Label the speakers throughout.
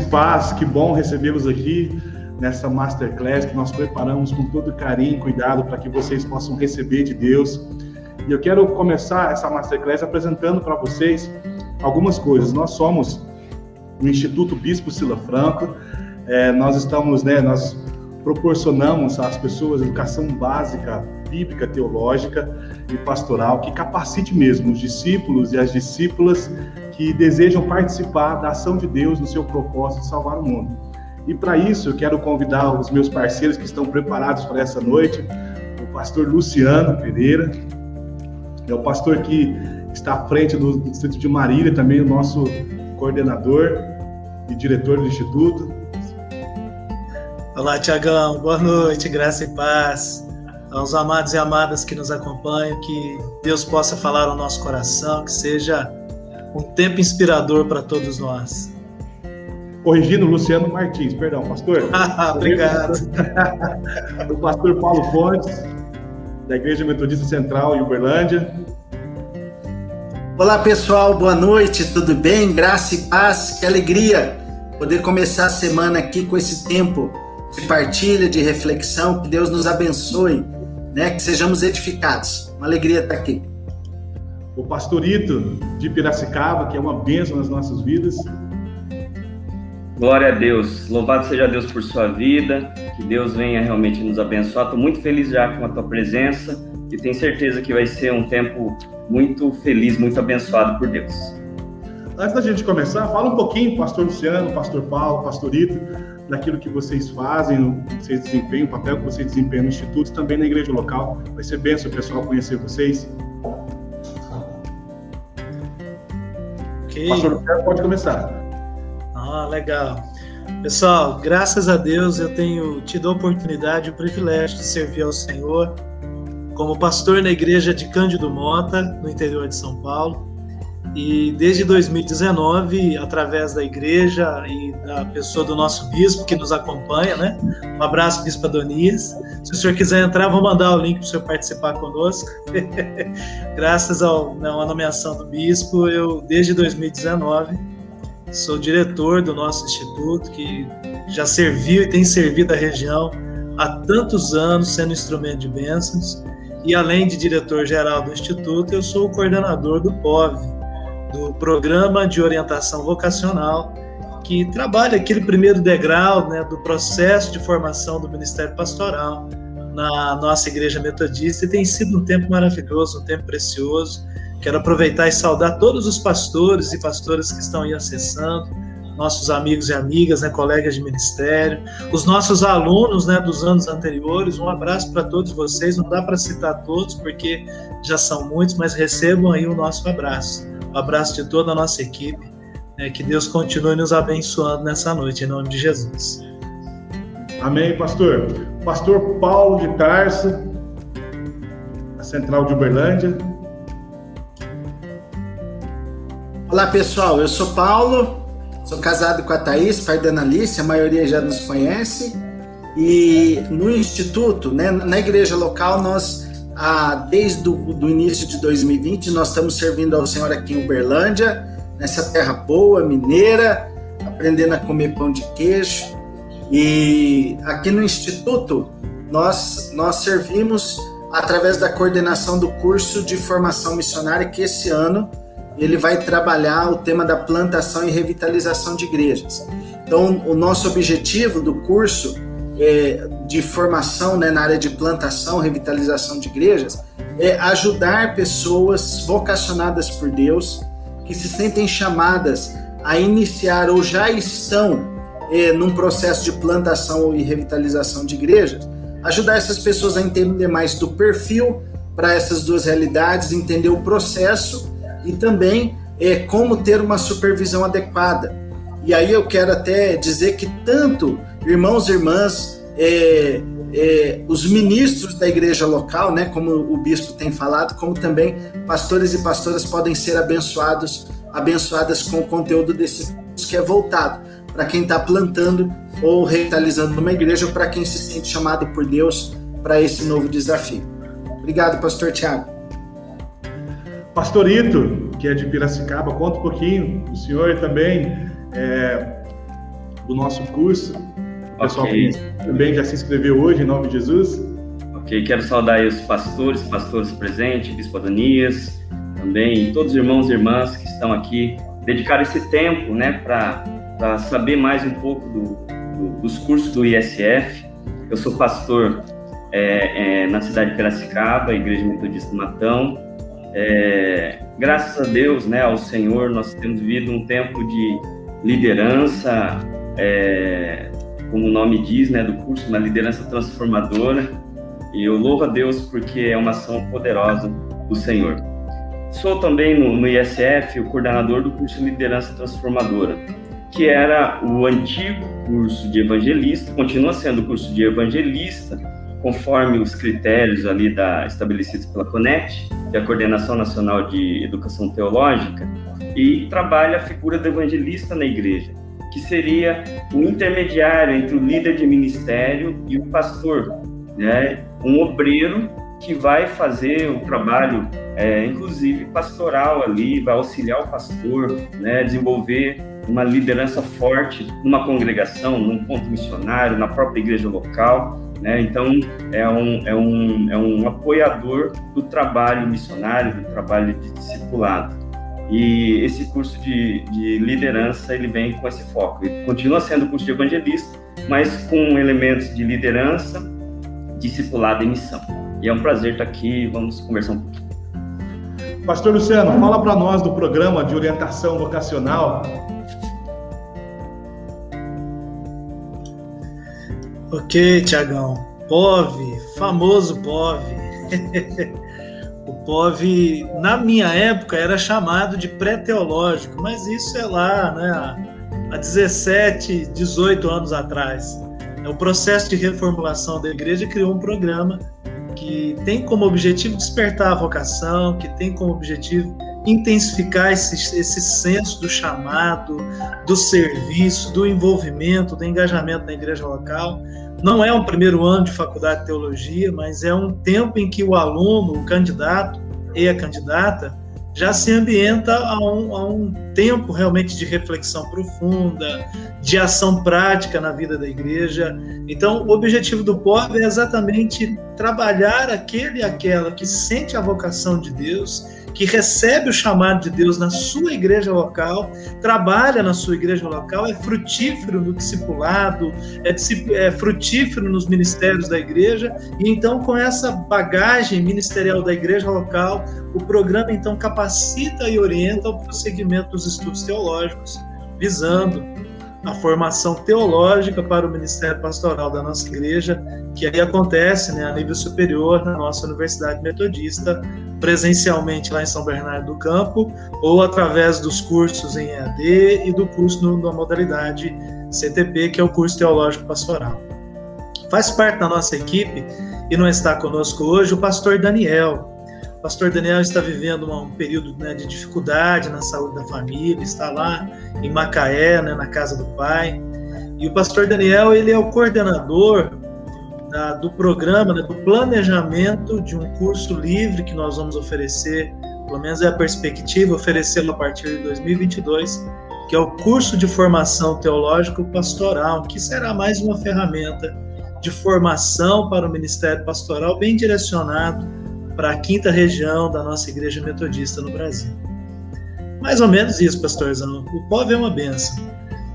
Speaker 1: Paz, que bom recebê-los aqui nessa masterclass que nós preparamos com todo carinho e cuidado para que vocês possam receber de Deus. E eu quero começar essa masterclass apresentando para vocês algumas coisas. Nós somos o Instituto Bispo Sila Franco. É, nós estamos, né, nós proporcionamos às pessoas educação básica, bíblica, teológica e pastoral que capacite mesmo os discípulos e as discípulas que desejam participar da ação de Deus no seu propósito de salvar o mundo. E para isso eu quero convidar os meus parceiros que estão preparados para essa noite, o pastor Luciano Pereira, é o pastor que está à frente do Distrito de Marília, também o nosso coordenador e diretor do Instituto.
Speaker 2: Olá, Tiagão, boa noite, graça e paz aos amados e amadas que nos acompanham, que Deus possa falar ao nosso coração, que seja um tempo inspirador para todos nós.
Speaker 1: Corrigindo, Luciano Martins, perdão, pastor.
Speaker 2: Obrigado.
Speaker 1: o pastor Paulo Fontes, da Igreja Metodista Central em Uberlândia.
Speaker 3: Olá, pessoal, boa noite, tudo bem? Graça e paz, que alegria poder começar a semana aqui com esse tempo de partilha, de reflexão, que Deus nos abençoe, né? Que sejamos edificados. Uma alegria estar aqui
Speaker 1: o pastorito de Piracicaba, que é uma bênção nas nossas vidas.
Speaker 4: Glória a Deus, louvado seja Deus por sua vida, que Deus venha realmente nos abençoar. Estou muito feliz já com a tua presença e tenho certeza que vai ser um tempo muito feliz, muito abençoado por Deus.
Speaker 1: Antes da gente começar, fala um pouquinho, pastor Luciano, pastor Paulo, pastorito, daquilo que vocês fazem, vocês desempenham, o papel que vocês desempenham no Instituto, também na igreja local. Vai ser bênção o pessoal conhecer vocês.
Speaker 2: Ok. Pastor pode começar. Ah, legal. Pessoal, graças a Deus eu tenho tido a oportunidade e o privilégio de servir ao Senhor como pastor na igreja de Cândido Mota, no interior de São Paulo. E desde 2019, através da igreja e da pessoa do nosso bispo que nos acompanha, né? Um abraço, Bispo Adonias. Se o senhor quiser entrar, vou mandar o link para o senhor participar conosco. Graças né, à nomeação do bispo, eu, desde 2019, sou diretor do nosso instituto, que já serviu e tem servido a região há tantos anos, sendo instrumento de bênçãos. E além de diretor-geral do Instituto, eu sou o coordenador do POV, do Programa de Orientação Vocacional, que trabalha aquele primeiro degrau né, do processo de formação do Ministério Pastoral na nossa Igreja Metodista, e tem sido um tempo maravilhoso, um tempo precioso. Quero aproveitar e saudar todos os pastores e pastoras que estão aí acessando, nossos amigos e amigas, né, colegas de ministério, os nossos alunos né, dos anos anteriores. Um abraço para todos vocês. Não dá para citar todos, porque já são muitos, mas recebam aí o nosso abraço um abraço de toda a nossa equipe. Né, que Deus continue nos abençoando nessa noite, em nome de Jesus.
Speaker 1: Amém, pastor. Pastor Paulo de Tarso, a Central de Uberlândia.
Speaker 3: Olá, pessoal. Eu sou Paulo, sou casado com a Thaís, pai da Analice, a maioria já nos conhece. E no Instituto, né, na igreja local, nós ah, desde o início de 2020, nós estamos servindo ao Senhor aqui em Uberlândia, nessa terra boa, mineira, aprendendo a comer pão de queijo. E aqui no Instituto, nós, nós servimos através da coordenação do curso de formação missionária, que esse ano ele vai trabalhar o tema da plantação e revitalização de igrejas. Então, o nosso objetivo do curso é, de formação né, na área de plantação, revitalização de igrejas, é ajudar pessoas vocacionadas por Deus, que se sentem chamadas a iniciar ou já estão é, num processo de plantação e revitalização de igrejas, ajudar essas pessoas a entender mais do perfil para essas duas realidades, entender o processo e também é, como ter uma supervisão adequada. E aí eu quero até dizer que tanto irmãos e irmãs, é, é, os ministros da igreja local, né, como o bispo tem falado, como também pastores e pastoras podem ser abençoados, abençoadas com o conteúdo desse que é voltado para quem está plantando ou revitalizando uma igreja ou para quem se sente chamado por Deus para esse novo desafio. Obrigado, pastor Tiago.
Speaker 1: Pastorito, que é de Piracicaba, conta um pouquinho, o senhor também é, do nosso curso. O pessoal okay. também já se inscreveu hoje, em nome de Jesus.
Speaker 4: Ok, quero saudar os pastores, pastores presentes, Bispo Adonias, também todos os irmãos e irmãs que estão aqui, dedicar esse tempo né, para saber mais um pouco do, do, dos cursos do ISF. Eu sou pastor é, é, na cidade de Piracicaba, Igreja Metodista Matão. É, graças a Deus, né, ao Senhor, nós temos vivido um tempo de liderança, é, como o nome diz, né, do curso, uma liderança transformadora. E eu louvo a Deus porque é uma ação poderosa do Senhor. Sou também no, no ISF o coordenador do curso Liderança Transformadora, que era o antigo curso de evangelista, continua sendo o curso de evangelista, conforme os critérios ali da, estabelecidos pela CONECT, que é a Coordenação Nacional de Educação Teológica, e trabalha a figura do evangelista na igreja, que seria o intermediário entre o líder de ministério e o pastor, né? um obreiro que vai fazer o trabalho, é, inclusive pastoral ali, vai auxiliar o pastor, né? desenvolver uma liderança forte numa congregação, num ponto missionário, na própria igreja local. Né? Então, é um, é, um, é um apoiador do trabalho missionário, do trabalho de discipulado. E esse curso de, de liderança, ele vem com esse foco. Ele continua sendo curso de evangelista, mas com elementos de liderança, discipulado e missão. E é um prazer estar aqui, vamos conversar um pouquinho.
Speaker 1: Pastor Luciano, fala para nós do programa de orientação vocacional
Speaker 2: Ok, Tiagão. POV, famoso POV. o POV, na minha época, era chamado de pré-teológico, mas isso é lá, né, há 17, 18 anos atrás. É o processo de reformulação da igreja criou um programa que tem como objetivo despertar a vocação, que tem como objetivo intensificar esse, esse senso do chamado, do serviço, do envolvimento, do engajamento na igreja local. Não é um primeiro ano de faculdade de teologia, mas é um tempo em que o aluno, o candidato e a candidata já se ambienta a um, a um tempo realmente de reflexão profunda, de ação prática na vida da igreja. Então, o objetivo do POV é exatamente trabalhar aquele e aquela que sente a vocação de Deus que recebe o chamado de Deus na sua igreja local, trabalha na sua igreja local, é frutífero no discipulado, é, é frutífero nos ministérios da igreja, e então com essa bagagem ministerial da igreja local, o programa então capacita e orienta o prosseguimento dos estudos teológicos, visando a formação teológica para o ministério pastoral da nossa igreja, que aí acontece né, a nível superior na nossa Universidade Metodista, presencialmente lá em São Bernardo do Campo, ou através dos cursos em EAD e do curso no, na modalidade CTP, que é o curso Teológico Pastoral. Faz parte da nossa equipe e não está conosco hoje o pastor Daniel. O pastor Daniel está vivendo um período né, de dificuldade na saúde da família, está lá em Macaé, né, na casa do pai. E o pastor Daniel ele é o coordenador da, do programa, né, do planejamento de um curso livre que nós vamos oferecer, pelo menos é a perspectiva, oferecê-lo a partir de 2022, que é o curso de formação teológico pastoral, que será mais uma ferramenta de formação para o ministério pastoral bem direcionado para a quinta região da nossa igreja metodista no Brasil. Mais ou menos isso, pastorzão. O povo é uma benção.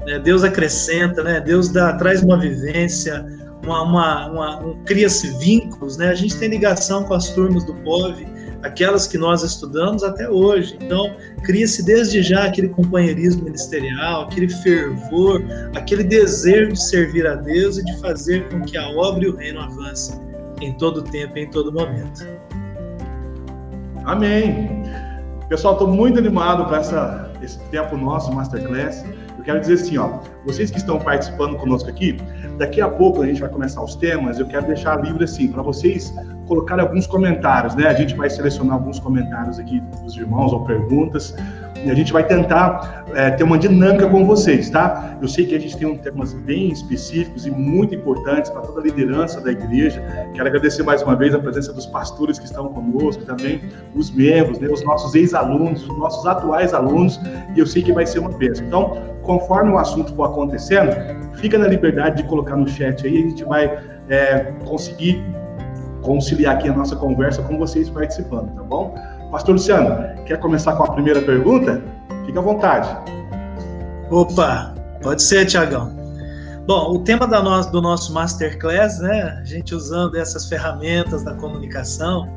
Speaker 2: Né? Deus acrescenta, né? Deus dá, traz uma vivência, uma, uma, uma um, cria-se vínculos, né? A gente tem ligação com as turmas do POV, aquelas que nós estudamos até hoje. Então, cria-se desde já aquele companheirismo ministerial, aquele fervor, aquele desejo de servir a Deus e de fazer com que a obra e o reino avance em todo tempo em todo momento.
Speaker 1: Amém. Pessoal, estou muito animado com essa, esse tempo nosso, Masterclass. Eu quero dizer assim, ó, vocês que estão participando conosco aqui, daqui a pouco a gente vai começar os temas, eu quero deixar livre assim, para vocês colocarem alguns comentários, né? A gente vai selecionar alguns comentários aqui dos irmãos ou perguntas. E a gente vai tentar é, ter uma dinâmica com vocês, tá? Eu sei que a gente tem um temas bem específicos e muito importantes para toda a liderança da igreja. Quero agradecer mais uma vez a presença dos pastores que estão conosco, também os membros, né, os nossos ex-alunos, os nossos atuais alunos, e eu sei que vai ser uma bênção. Então, conforme o assunto for acontecendo, fica na liberdade de colocar no chat aí, a gente vai é, conseguir conciliar aqui a nossa conversa com vocês participando, tá bom? Pastor Luciano, quer começar com a primeira pergunta? Fique à vontade.
Speaker 2: Opa, pode ser, Tiagão. Bom, o tema da no, do nosso Masterclass, né, a gente usando essas ferramentas da comunicação,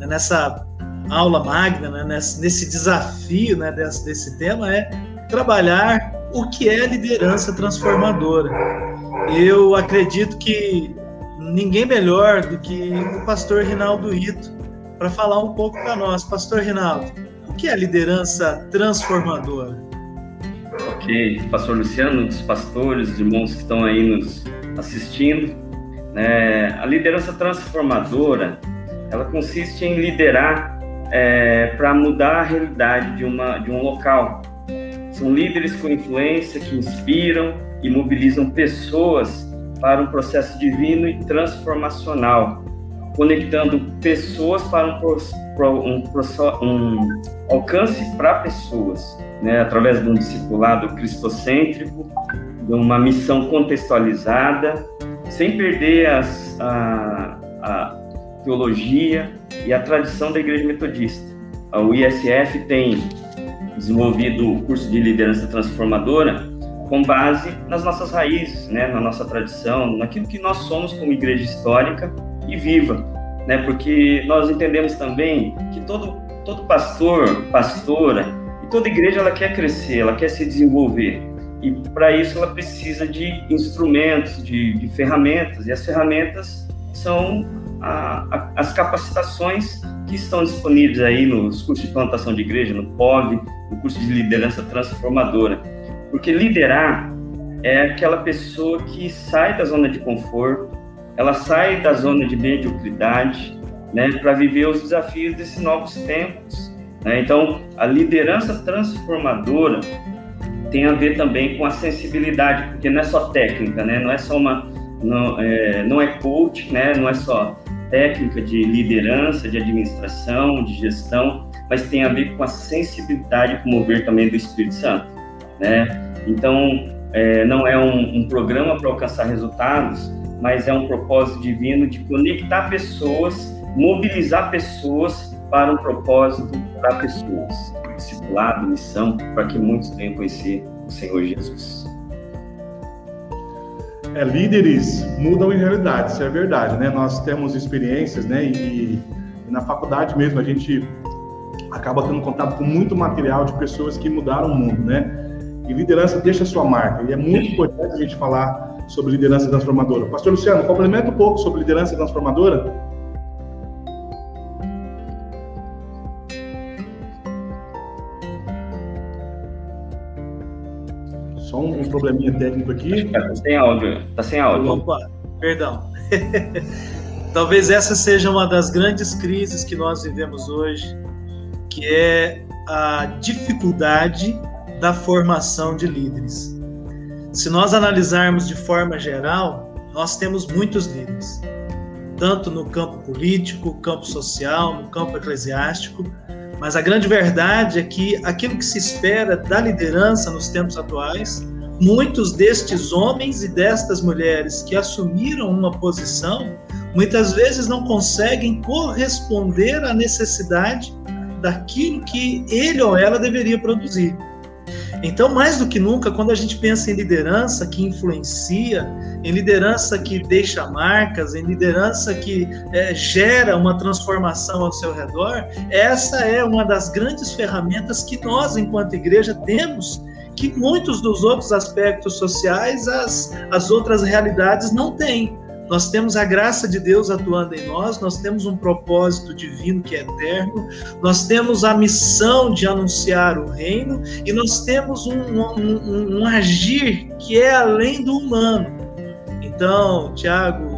Speaker 2: né, nessa aula magna, né, nesse, nesse, desafio né, desse, desse tema, é trabalhar o que é liderança transformadora. Eu acredito que ninguém melhor do que o pastor Rinaldo Ito para falar um pouco para nós. Pastor Rinaldo, o que é liderança transformadora?
Speaker 4: Ok, pastor Luciano, os pastores, os irmãos que estão aí nos assistindo, né, a liderança transformadora, ela consiste em liderar é, para mudar a realidade de, uma, de um local. São líderes com influência que inspiram e mobilizam pessoas para um processo divino e transformacional conectando pessoas para um, um, um alcance para pessoas, né, através de um discipulado cristocêntrico, de uma missão contextualizada, sem perder as, a, a teologia e a tradição da Igreja Metodista. O ISF tem desenvolvido o curso de liderança transformadora com base nas nossas raízes, né, na nossa tradição, naquilo que nós somos como igreja histórica e viva, né? Porque nós entendemos também que todo todo pastor, pastora e toda igreja ela quer crescer, ela quer se desenvolver. E para isso ela precisa de instrumentos, de, de ferramentas. E as ferramentas são a, a, as capacitações que estão disponíveis aí nos cursos de plantação de igreja, no POV, no curso de liderança transformadora, porque liderar é aquela pessoa que sai da zona de conforto, ela sai da zona de mediocridade, né, para viver os desafios desses novos tempos. Né? Então, a liderança transformadora tem a ver também com a sensibilidade, porque não é só técnica, né? Não é só uma, não é, não é coach, né? Não é só técnica de liderança, de administração, de gestão, mas tem a ver com a sensibilidade, com o mover também do Espírito Santo, né? Então, é, não é um, um programa para alcançar resultados, mas é um propósito divino de conectar pessoas, mobilizar pessoas para um propósito para pessoas. Discipulado, missão, para que muitos tenham conhecido o Senhor Jesus.
Speaker 1: É, líderes mudam em realidade, isso é verdade, né? Nós temos experiências, né? E, e na faculdade mesmo a gente acaba tendo contato com muito material de pessoas que mudaram o mundo, né? E liderança deixa sua marca. E é muito importante a gente falar sobre liderança transformadora. Pastor Luciano, complementa um pouco sobre liderança transformadora. Só um, um probleminha técnico aqui.
Speaker 4: Está sem áudio. Está sem áudio.
Speaker 2: Opa, perdão. Talvez essa seja uma das grandes crises que nós vivemos hoje, que é a dificuldade da formação de líderes. Se nós analisarmos de forma geral, nós temos muitos líderes, tanto no campo político, campo social, no campo eclesiástico, mas a grande verdade é que aquilo que se espera da liderança nos tempos atuais, muitos destes homens e destas mulheres que assumiram uma posição, muitas vezes não conseguem corresponder à necessidade daquilo que ele ou ela deveria produzir. Então, mais do que nunca, quando a gente pensa em liderança que influencia, em liderança que deixa marcas, em liderança que é, gera uma transformação ao seu redor, essa é uma das grandes ferramentas que nós, enquanto igreja, temos que muitos dos outros aspectos sociais, as, as outras realidades não têm. Nós temos a graça de Deus atuando em nós, nós temos um propósito divino que é eterno, nós temos a missão de anunciar o reino e nós temos um, um, um agir que é além do humano. Então, Tiago,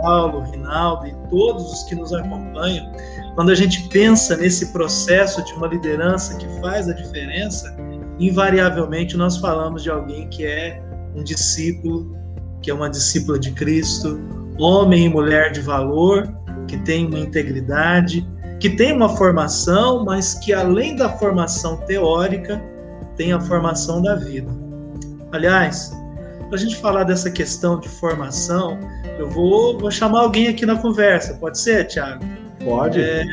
Speaker 2: Paulo, Rinaldo e todos os que nos acompanham, quando a gente pensa nesse processo de uma liderança que faz a diferença, invariavelmente nós falamos de alguém que é um discípulo, que é uma discípula de Cristo, homem e mulher de valor, que tem uma integridade, que tem uma formação, mas que além da formação teórica, tem a formação da vida. Aliás, para a gente falar dessa questão de formação, eu vou, vou chamar alguém aqui na conversa. Pode ser, Tiago?
Speaker 1: Pode. É,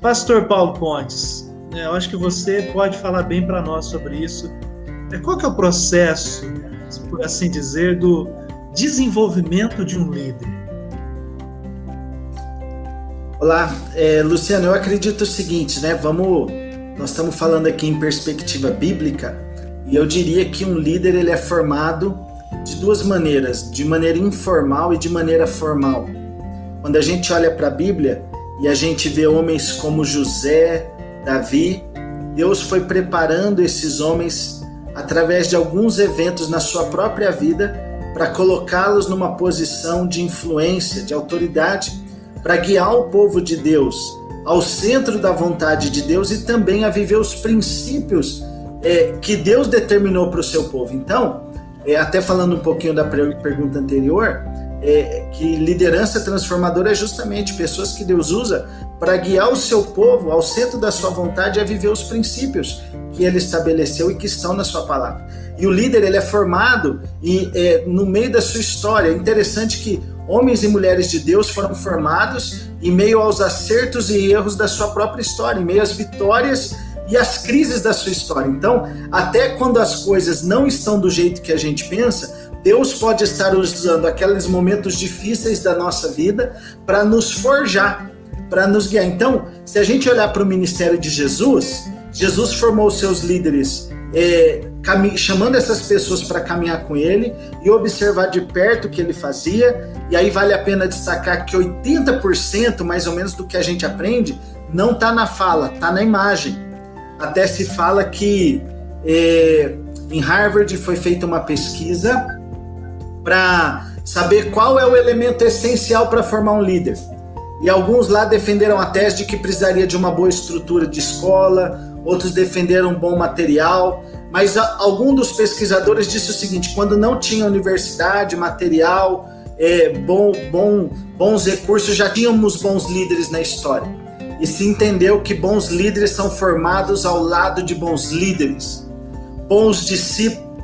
Speaker 2: Pastor Paulo Pontes, né, eu acho que você pode falar bem para nós sobre isso. É, qual que é o processo, por assim dizer, do desenvolvimento de um líder?
Speaker 3: Olá, é, Luciano, eu acredito o seguinte, né? Vamos, nós estamos falando aqui em perspectiva bíblica e eu diria que um líder ele é formado de duas maneiras, de maneira informal e de maneira formal. Quando a gente olha para a Bíblia e a gente vê homens como José, Davi, Deus foi preparando esses homens através de alguns eventos na sua própria vida para colocá-los numa posição de influência, de autoridade para guiar o povo de Deus ao centro da vontade de Deus e também a viver os princípios é, que Deus determinou para o seu povo. Então, é, até falando um pouquinho da pergunta anterior, é, que liderança transformadora é justamente pessoas que Deus usa para guiar o seu povo ao centro da sua vontade a viver os princípios que ele estabeleceu e que estão na sua palavra. E o líder ele é formado e é, no meio da sua história. É interessante que homens e mulheres de Deus foram formados em meio aos acertos e erros da sua própria história, em meio às vitórias e às crises da sua história. Então, até quando as coisas não estão do jeito que a gente pensa, Deus pode estar usando aqueles momentos difíceis da nossa vida para nos forjar, para nos guiar. Então, se a gente olhar para o ministério de Jesus, Jesus formou seus líderes é, chamando essas pessoas para caminhar com ele e observar de perto o que ele fazia. E aí vale a pena destacar que 80% mais ou menos do que a gente aprende não está na fala, está na imagem. Até se fala que é, em Harvard foi feita uma pesquisa para saber qual é o elemento essencial para formar um líder. E alguns lá defenderam a tese de que precisaria de uma boa estrutura de escola, outros defenderam bom material, mas algum dos pesquisadores disse o seguinte: quando não tinha universidade, material, é, bom, bom, bons recursos, já tínhamos bons líderes na história. E se entendeu que bons líderes são formados ao lado de bons líderes. Bons,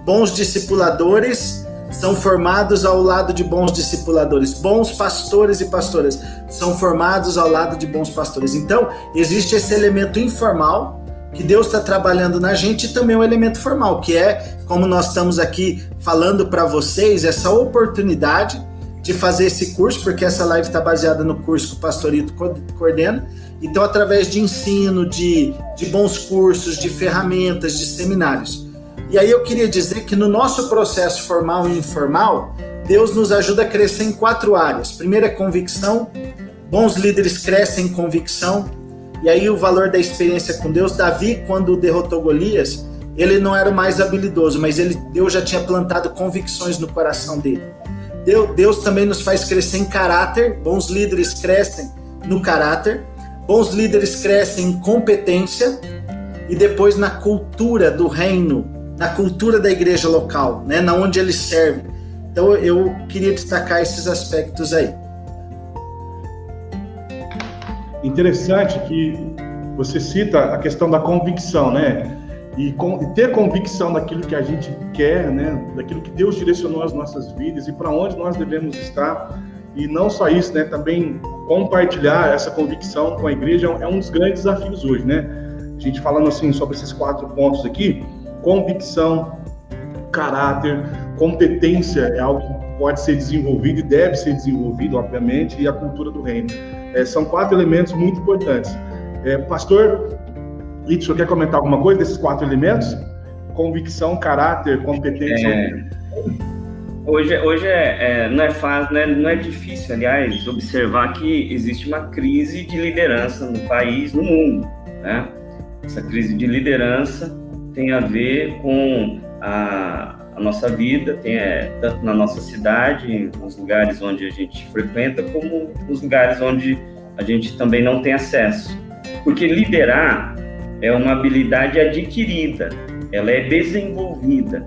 Speaker 3: bons discipuladores são formados ao lado de bons discipuladores. Bons pastores e pastoras são formados ao lado de bons pastores. Então, existe esse elemento informal que Deus está trabalhando na gente e também o um elemento formal, que é, como nós estamos aqui falando para vocês, essa oportunidade de fazer esse curso, porque essa live está baseada no curso que o Pastorito coordena. Então, através de ensino, de, de bons cursos, de ferramentas, de seminários. E aí eu queria dizer que no nosso processo formal e informal, Deus nos ajuda a crescer em quatro áreas. Primeiro é convicção. Bons líderes crescem em convicção. E aí o valor da experiência com Deus, Davi, quando derrotou Golias, ele não era mais habilidoso, mas ele, Deus já tinha plantado convicções no coração dele. Deus, Deus também nos faz crescer em caráter, bons líderes crescem no caráter, bons líderes crescem em competência e depois na cultura do reino, na cultura da igreja local, né, na onde eles servem. Então eu queria destacar esses aspectos aí.
Speaker 1: Interessante que você cita a questão da convicção, né? E, com, e ter convicção daquilo que a gente quer, né? Daquilo que Deus direcionou as nossas vidas e para onde nós devemos estar. E não só isso, né? Também compartilhar essa convicção com a igreja é um dos grandes desafios hoje, né? A gente falando assim sobre esses quatro pontos aqui, convicção, caráter, competência é algo pode ser desenvolvido e deve ser desenvolvido, obviamente, e a cultura do reino. É, são quatro elementos muito importantes. É, pastor, senhor quer comentar alguma coisa desses quatro elementos? Convicção, caráter, competência. É,
Speaker 4: hoje hoje é, é, não é fácil, não é, não é difícil, aliás, observar que existe uma crise de liderança no país, no mundo. Né? Essa crise de liderança tem a ver com a, a nossa vida, tem, é, tanto na nossa cidade, nos lugares onde a gente frequenta, como nos lugares onde a gente também não tem acesso. Porque liderar é uma habilidade adquirida, ela é desenvolvida.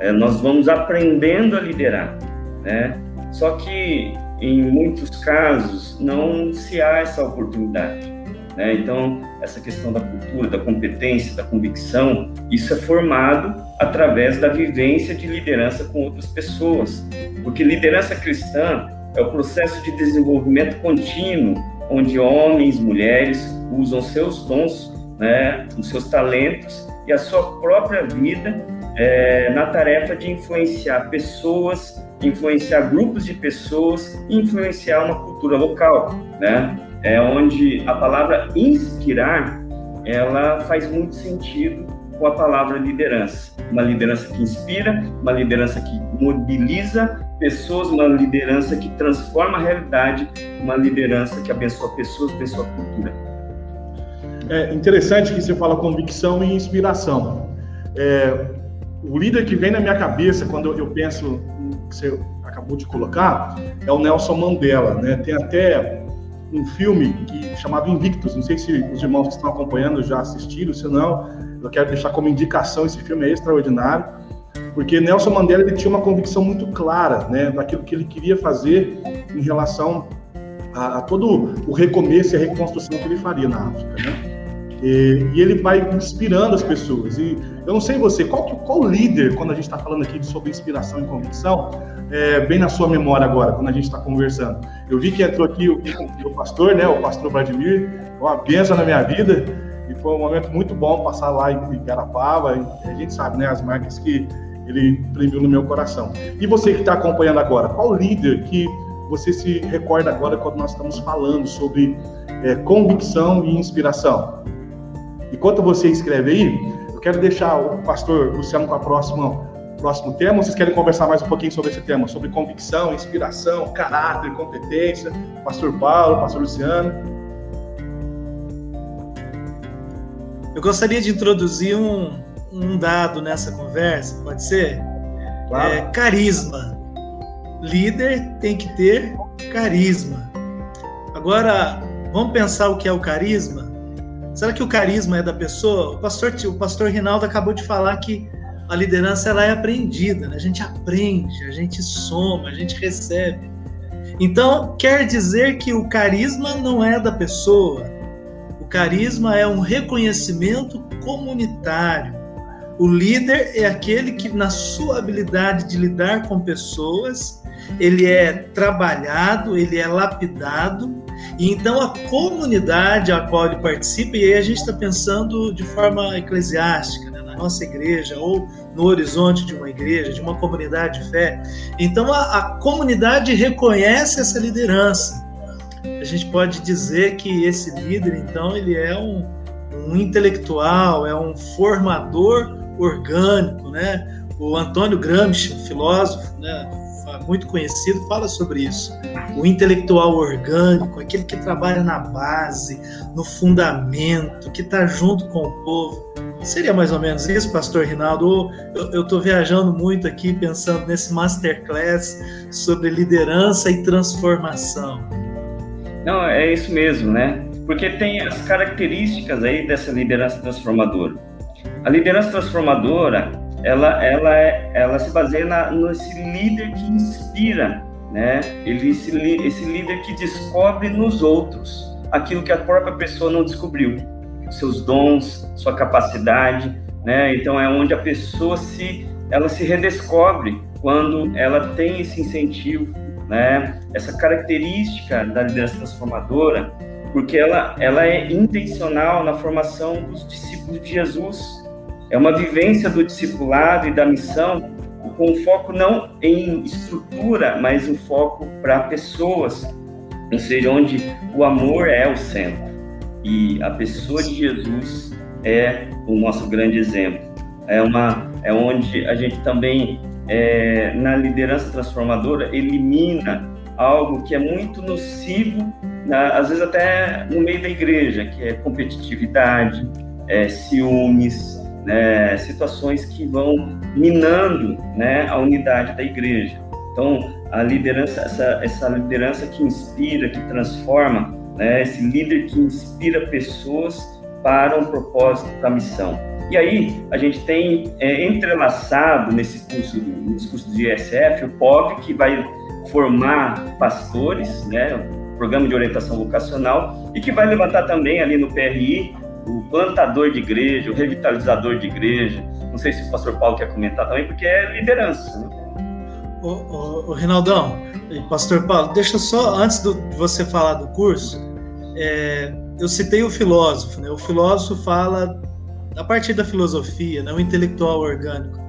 Speaker 4: É, nós vamos aprendendo a liderar, né? Só que em muitos casos não se há essa oportunidade. Né? Então, essa questão da cultura, da competência, da convicção, isso é formado através da vivência de liderança com outras pessoas. Porque liderança cristã é o processo de desenvolvimento contínuo, onde homens, mulheres usam seus dons, né, os seus talentos e a sua própria vida é, na tarefa de influenciar pessoas, influenciar grupos de pessoas, influenciar uma cultura local, né? É onde a palavra inspirar ela faz muito sentido com a palavra liderança. Uma liderança que inspira, uma liderança que mobiliza pessoas, uma liderança que transforma a realidade, uma liderança que abençoa pessoas, abençoa a cultura.
Speaker 1: É interessante que você fala convicção e inspiração. É, o líder que vem na minha cabeça quando eu penso no que você acabou de colocar é o Nelson Mandela, né? Tem até um filme que, chamado Invictus. Não sei se os irmãos que estão acompanhando já assistiram, se não, eu quero deixar como indicação. Esse filme é extraordinário, porque Nelson Mandela ele tinha uma convicção muito clara, né, daquilo que ele queria fazer em relação a, a todo o recomeço e a reconstrução que ele faria na África, né? E, e, ele vai inspirando as pessoas. E eu não sei você, qual, qual líder, quando a gente está falando aqui sobre inspiração e convicção, é, bem na sua memória agora, quando a gente está conversando? Eu vi que entrou aqui o, o, pastor, né, o pastor Vladimir, uma benção na minha vida, e foi um momento muito bom passar lá em Garapava, e a gente sabe, né, as marcas que ele imprimiu no meu coração. E você que está acompanhando agora, qual líder que você se recorda agora quando nós estamos falando sobre é, convicção e inspiração? Enquanto você escreve aí, eu quero deixar o pastor Luciano com a próxima próximo tema. Vocês querem conversar mais um pouquinho sobre esse tema, sobre convicção, inspiração, caráter, competência? Pastor Paulo, Pastor Luciano.
Speaker 2: Eu gostaria de introduzir um, um dado nessa conversa, pode ser? Claro. É, carisma. Líder tem que ter carisma. Agora, vamos pensar o que é o carisma? Será que o carisma é da pessoa? O pastor, o pastor Rinaldo acabou de falar que a liderança ela é aprendida, né? a gente aprende, a gente soma, a gente recebe. Então, quer dizer que o carisma não é da pessoa. O carisma é um reconhecimento comunitário. O líder é aquele que, na sua habilidade de lidar com pessoas, ele é trabalhado, ele é lapidado e então a comunidade a qual ele participa, e aí a gente está pensando de forma eclesiástica, né, na nossa igreja, ou no horizonte de uma igreja, de uma comunidade de fé. Então a, a comunidade reconhece essa liderança. A gente pode dizer que esse líder, então, ele é um, um intelectual, é um formador orgânico, né? O Antônio Gramsci, filósofo, né? Muito conhecido, fala sobre isso. O intelectual orgânico, aquele que trabalha na base, no fundamento, que está junto com o povo. Seria mais ou menos isso, pastor Rinaldo? Eu estou viajando muito aqui pensando nesse masterclass sobre liderança e transformação.
Speaker 4: Não, é isso mesmo, né? Porque tem as características aí dessa liderança transformadora. A liderança transformadora, ela, ela, é, ela se baseia na, nesse líder que inspira, né? Ele, esse, esse líder que descobre nos outros aquilo que a própria pessoa não descobriu, seus dons, sua capacidade, né? Então é onde a pessoa se, ela se redescobre quando ela tem esse incentivo, né? Essa característica da liderança transformadora, porque ela, ela é intencional na formação dos discípulos de Jesus é uma vivência do discipulado e da missão com foco não em estrutura, mas um foco para pessoas, ou seja, onde o amor é o centro. E a pessoa de Jesus é o nosso grande exemplo. É, uma, é onde a gente também, é, na liderança transformadora, elimina algo que é muito nocivo, na, às vezes até no meio da igreja, que é competitividade, é, ciúmes, né, situações que vão minando né, a unidade da igreja. Então, a liderança, essa, essa liderança que inspira, que transforma, né? esse líder que inspira pessoas para um propósito da missão. E aí, a gente tem é, entrelaçado nesse curso, nesse curso de ISF, o POV, que vai formar pastores, né, programa de orientação vocacional, e que vai levantar também ali no PRI o plantador de igreja, o revitalizador de igreja. Não sei se o pastor Paulo quer comentar também, porque é liderança.
Speaker 2: O, o, o Rinaldão, pastor Paulo, deixa só, antes de você falar do curso, é, eu citei o filósofo, né? O filósofo fala a partir da filosofia, né? o intelectual orgânico.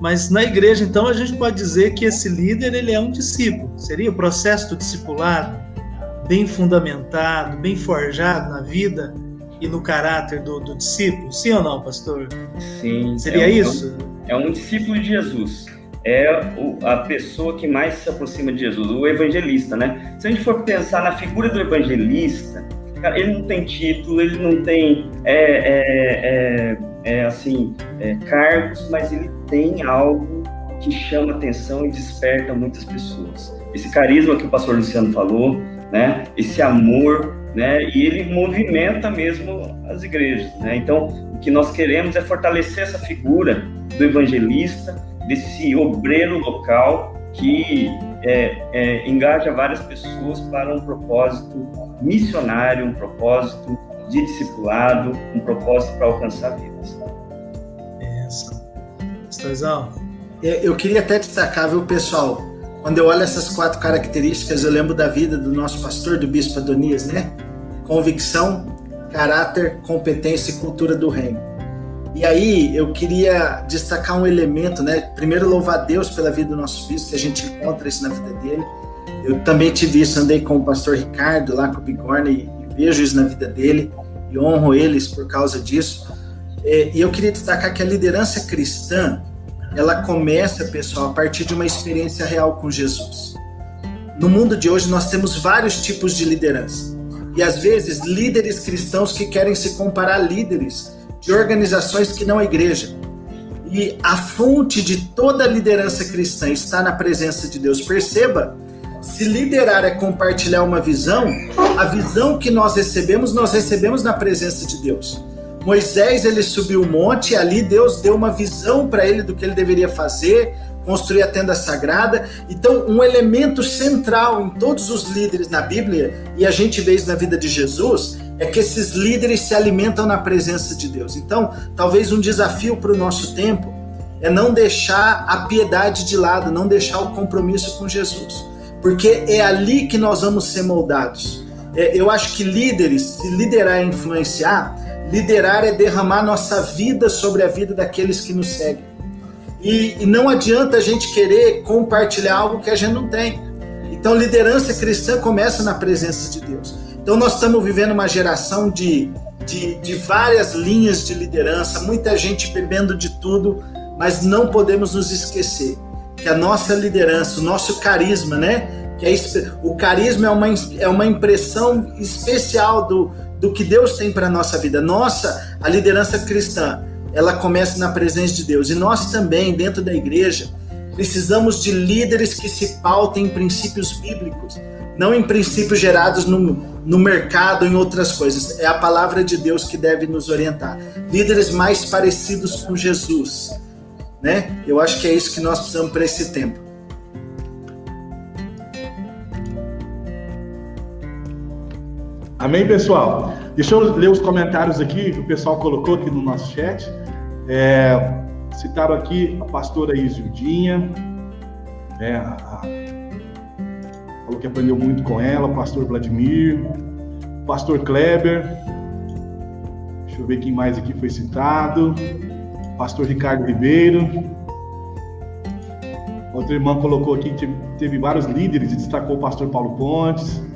Speaker 2: Mas na igreja, então, a gente pode dizer que esse líder ele é um discípulo. Seria o processo do discipulado bem fundamentado, bem forjado na vida e no caráter do, do discípulo? Sim ou não, pastor?
Speaker 4: Sim.
Speaker 2: Seria
Speaker 4: é um,
Speaker 2: isso?
Speaker 4: É um discípulo de Jesus. É o, a pessoa que mais se aproxima de Jesus, o evangelista, né? Se a gente for pensar na figura do evangelista, cara, ele não tem título, ele não tem é, é, é, é assim é, cargos, mas ele tem algo que chama atenção e desperta muitas pessoas. Esse carisma que o pastor Luciano falou, né? Esse amor né? E ele movimenta mesmo as igrejas, né? Então, o que nós queremos é fortalecer essa figura do evangelista, desse obreiro local que é, é, engaja várias pessoas para um propósito missionário, um propósito de discipulado, um propósito para alcançar vidas.
Speaker 2: Isso. Pastorzão.
Speaker 3: Eu queria até destacar, viu, pessoal? Quando eu olho essas quatro características, eu lembro da vida do nosso pastor, do bispo Adonias, né? Convicção, caráter, competência e cultura do reino. E aí eu queria destacar um elemento, né? Primeiro louvar Deus pela vida do nosso bispo, que a gente encontra isso na vida dele. Eu também tive isso, andei com o pastor Ricardo lá com o Bigorna e, e vejo isso na vida dele e honro eles por causa disso. É, e eu queria destacar que a liderança cristã ela começa, pessoal, a partir de uma experiência real com Jesus. No mundo de hoje, nós temos vários tipos de liderança. E às vezes, líderes cristãos que querem se comparar a líderes de organizações que não a igreja. E a fonte de toda liderança cristã está na presença de Deus. Perceba, se liderar é compartilhar uma visão, a visão que nós recebemos, nós recebemos na presença de Deus. Moisés ele subiu o monte e ali Deus deu uma visão para ele do que ele deveria fazer, construir a tenda sagrada. Então, um elemento central em todos os líderes na Bíblia, e a gente vê isso na vida de Jesus, é que esses líderes se alimentam na presença de Deus. Então, talvez um desafio para o nosso tempo é não deixar a piedade de lado, não deixar o compromisso com Jesus, porque é ali que nós vamos ser moldados. É, eu acho que líderes, se liderar é influenciar, Liderar é derramar nossa vida sobre a vida daqueles que nos seguem. E, e, não adianta a gente querer compartilhar algo que a gente não tem. Então, liderança cristã começa na presença de Deus. Então, nós estamos vivendo uma geração de, de, de várias linhas de liderança, muita gente bebendo de tudo, mas não podemos nos esquecer que a nossa liderança, o nosso carisma, né? Que é, o carisma é uma, é uma impressão especial do, do que Deus tem para a nossa vida. Nossa, a liderança cristã, ela começa na presença de Deus. E nós também, dentro da igreja, precisamos de líderes que se pautem em princípios bíblicos, não em princípios gerados no, no mercado, em outras coisas. É a palavra de Deus que deve nos orientar. Líderes mais parecidos com Jesus. Né? Eu acho que é isso que nós precisamos para esse tempo.
Speaker 1: Amém, pessoal? Deixa eu ler os comentários aqui que o pessoal colocou aqui no nosso chat. É, citaram aqui a pastora Isildinha, é, a, falou que aprendeu muito com ela, o pastor Vladimir, o pastor Kleber, deixa eu ver quem mais aqui foi citado, o pastor Ricardo Ribeiro, outra irmã colocou aqui que teve vários líderes e destacou o pastor Paulo Pontes,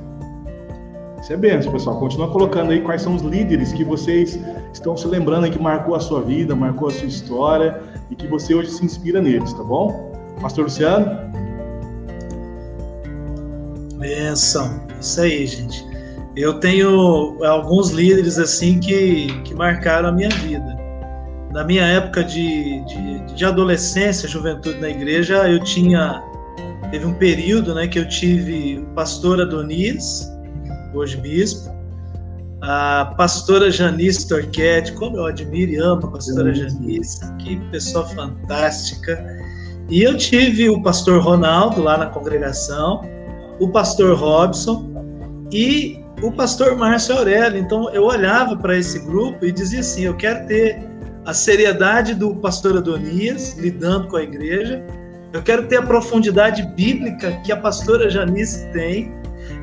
Speaker 1: isso é benção, pessoal. Continua colocando aí quais são os líderes que vocês estão se lembrando que marcou a sua vida, marcou a sua história e que você hoje se inspira neles, tá bom? Pastor Luciano?
Speaker 2: Benção. Isso aí, gente. Eu tenho alguns líderes assim que, que marcaram a minha vida. Na minha época de, de, de adolescência, juventude na igreja, eu tinha. Teve um período né, que eu tive o pastor Adonias, hoje bispo, a pastora Janice Torquete, como eu admiro e amo a pastora Janice, que pessoa fantástica. E eu tive o pastor Ronaldo lá na congregação, o pastor Robson e o pastor Márcio Aurélio. Então eu olhava para esse grupo e dizia assim: eu quero ter a seriedade do pastor Adonias lidando com a igreja, eu quero ter a profundidade bíblica que a pastora Janice tem,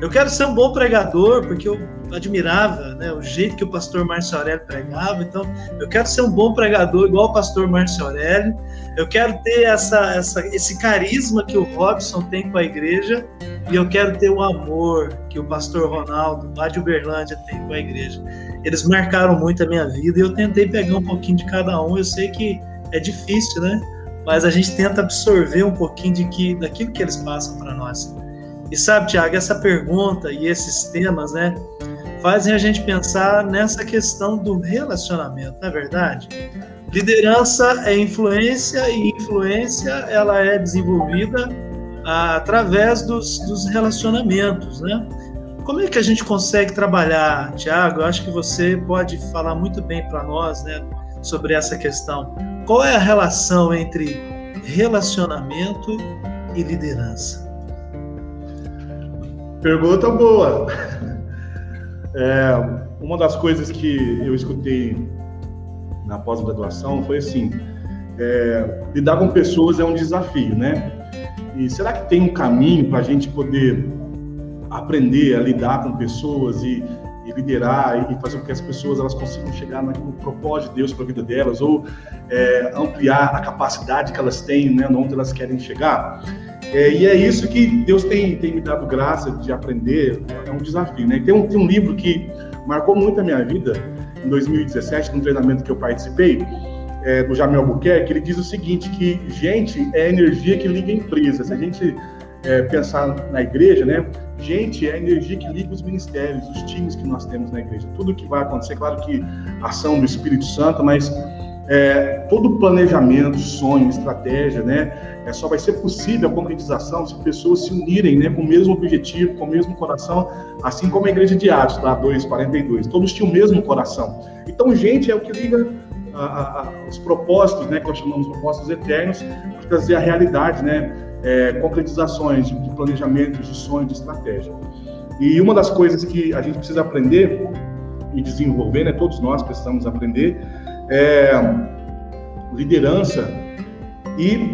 Speaker 2: eu quero ser um bom pregador, porque eu admirava né, o jeito que o pastor Márcio Aurélio pregava. Então, eu quero ser um bom pregador, igual o pastor Márcio Aurélio. Eu quero ter essa, essa, esse carisma que o Robson tem com a igreja. E eu quero ter o amor que o pastor Ronaldo, lá de Uberlândia, tem com a igreja. Eles marcaram muito a minha vida e eu tentei pegar um pouquinho de cada um. Eu sei que é difícil, né? Mas a gente tenta absorver um pouquinho de que, daquilo que eles passam para nós. E sabe, Tiago, essa pergunta e esses temas, né, fazem a gente pensar nessa questão do relacionamento, não é verdade? Liderança é influência e influência ela é desenvolvida ah, através dos, dos relacionamentos, né? Como é que a gente consegue trabalhar, Tiago? Acho que você pode falar muito bem para nós, né, sobre essa questão. Qual é a relação entre relacionamento e liderança?
Speaker 1: Pergunta boa. É, uma das coisas que eu escutei na pós-graduação foi assim: é, lidar com pessoas é um desafio, né? E será que tem um caminho para a gente poder aprender a lidar com pessoas e, e, liderar e fazer com que as pessoas elas consigam chegar no propósito de Deus para a vida delas ou é, ampliar a capacidade que elas têm, né, onde elas querem chegar? É, e é isso que Deus tem, tem me dado graça de aprender, é um desafio, né? Tem um, tem um livro que marcou muito a minha vida, em 2017, num treinamento que eu participei, é, do Jamel Albuquerque, ele diz o seguinte, que gente é energia que liga empresas. Se a gente é, pensar na igreja, né? Gente é a energia que liga os ministérios, os times que nós temos na igreja. Tudo que vai acontecer, claro que ação do Espírito Santo, mas é, todo planejamento, sonho, estratégia, né, é, só vai ser possível a concretização se pessoas se unirem, né, com o mesmo objetivo, com o mesmo coração, assim como a igreja de Atos, lá 2:42. Todos tinham o mesmo coração. Então, gente é o que liga a, a, a, os propósitos, né, que nós chamamos de propósitos eternos, para trazer a realidade, né, é, concretizações de, planejamentos, de sonhos, de estratégia. E uma das coisas que a gente precisa aprender e desenvolver, né, todos nós precisamos aprender, é, liderança e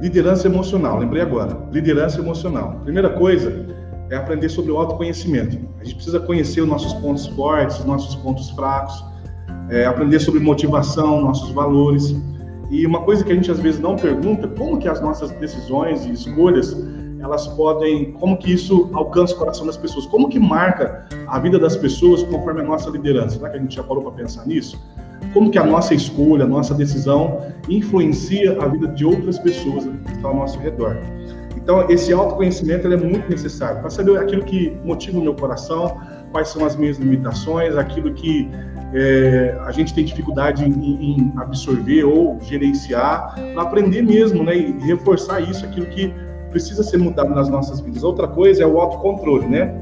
Speaker 1: liderança emocional. Lembrei agora, liderança emocional. Primeira coisa é aprender sobre o autoconhecimento. A gente precisa conhecer os nossos pontos fortes, os nossos pontos fracos, é, aprender sobre motivação, nossos valores. E uma coisa que a gente às vezes não pergunta, como que as nossas decisões e escolhas elas podem, como que isso alcança o coração das pessoas, como que marca a vida das pessoas conforme a nossa liderança. Será que a gente já parou para pensar nisso? Como que a nossa escolha, a nossa decisão influencia a vida de outras pessoas que estão ao nosso redor? Então, esse autoconhecimento é muito necessário para saber aquilo que motiva o meu coração, quais são as minhas limitações, aquilo que é, a gente tem dificuldade em, em absorver ou gerenciar, para aprender mesmo, né, e reforçar isso, aquilo que precisa ser mudado nas nossas vidas. Outra coisa é o autocontrole, né?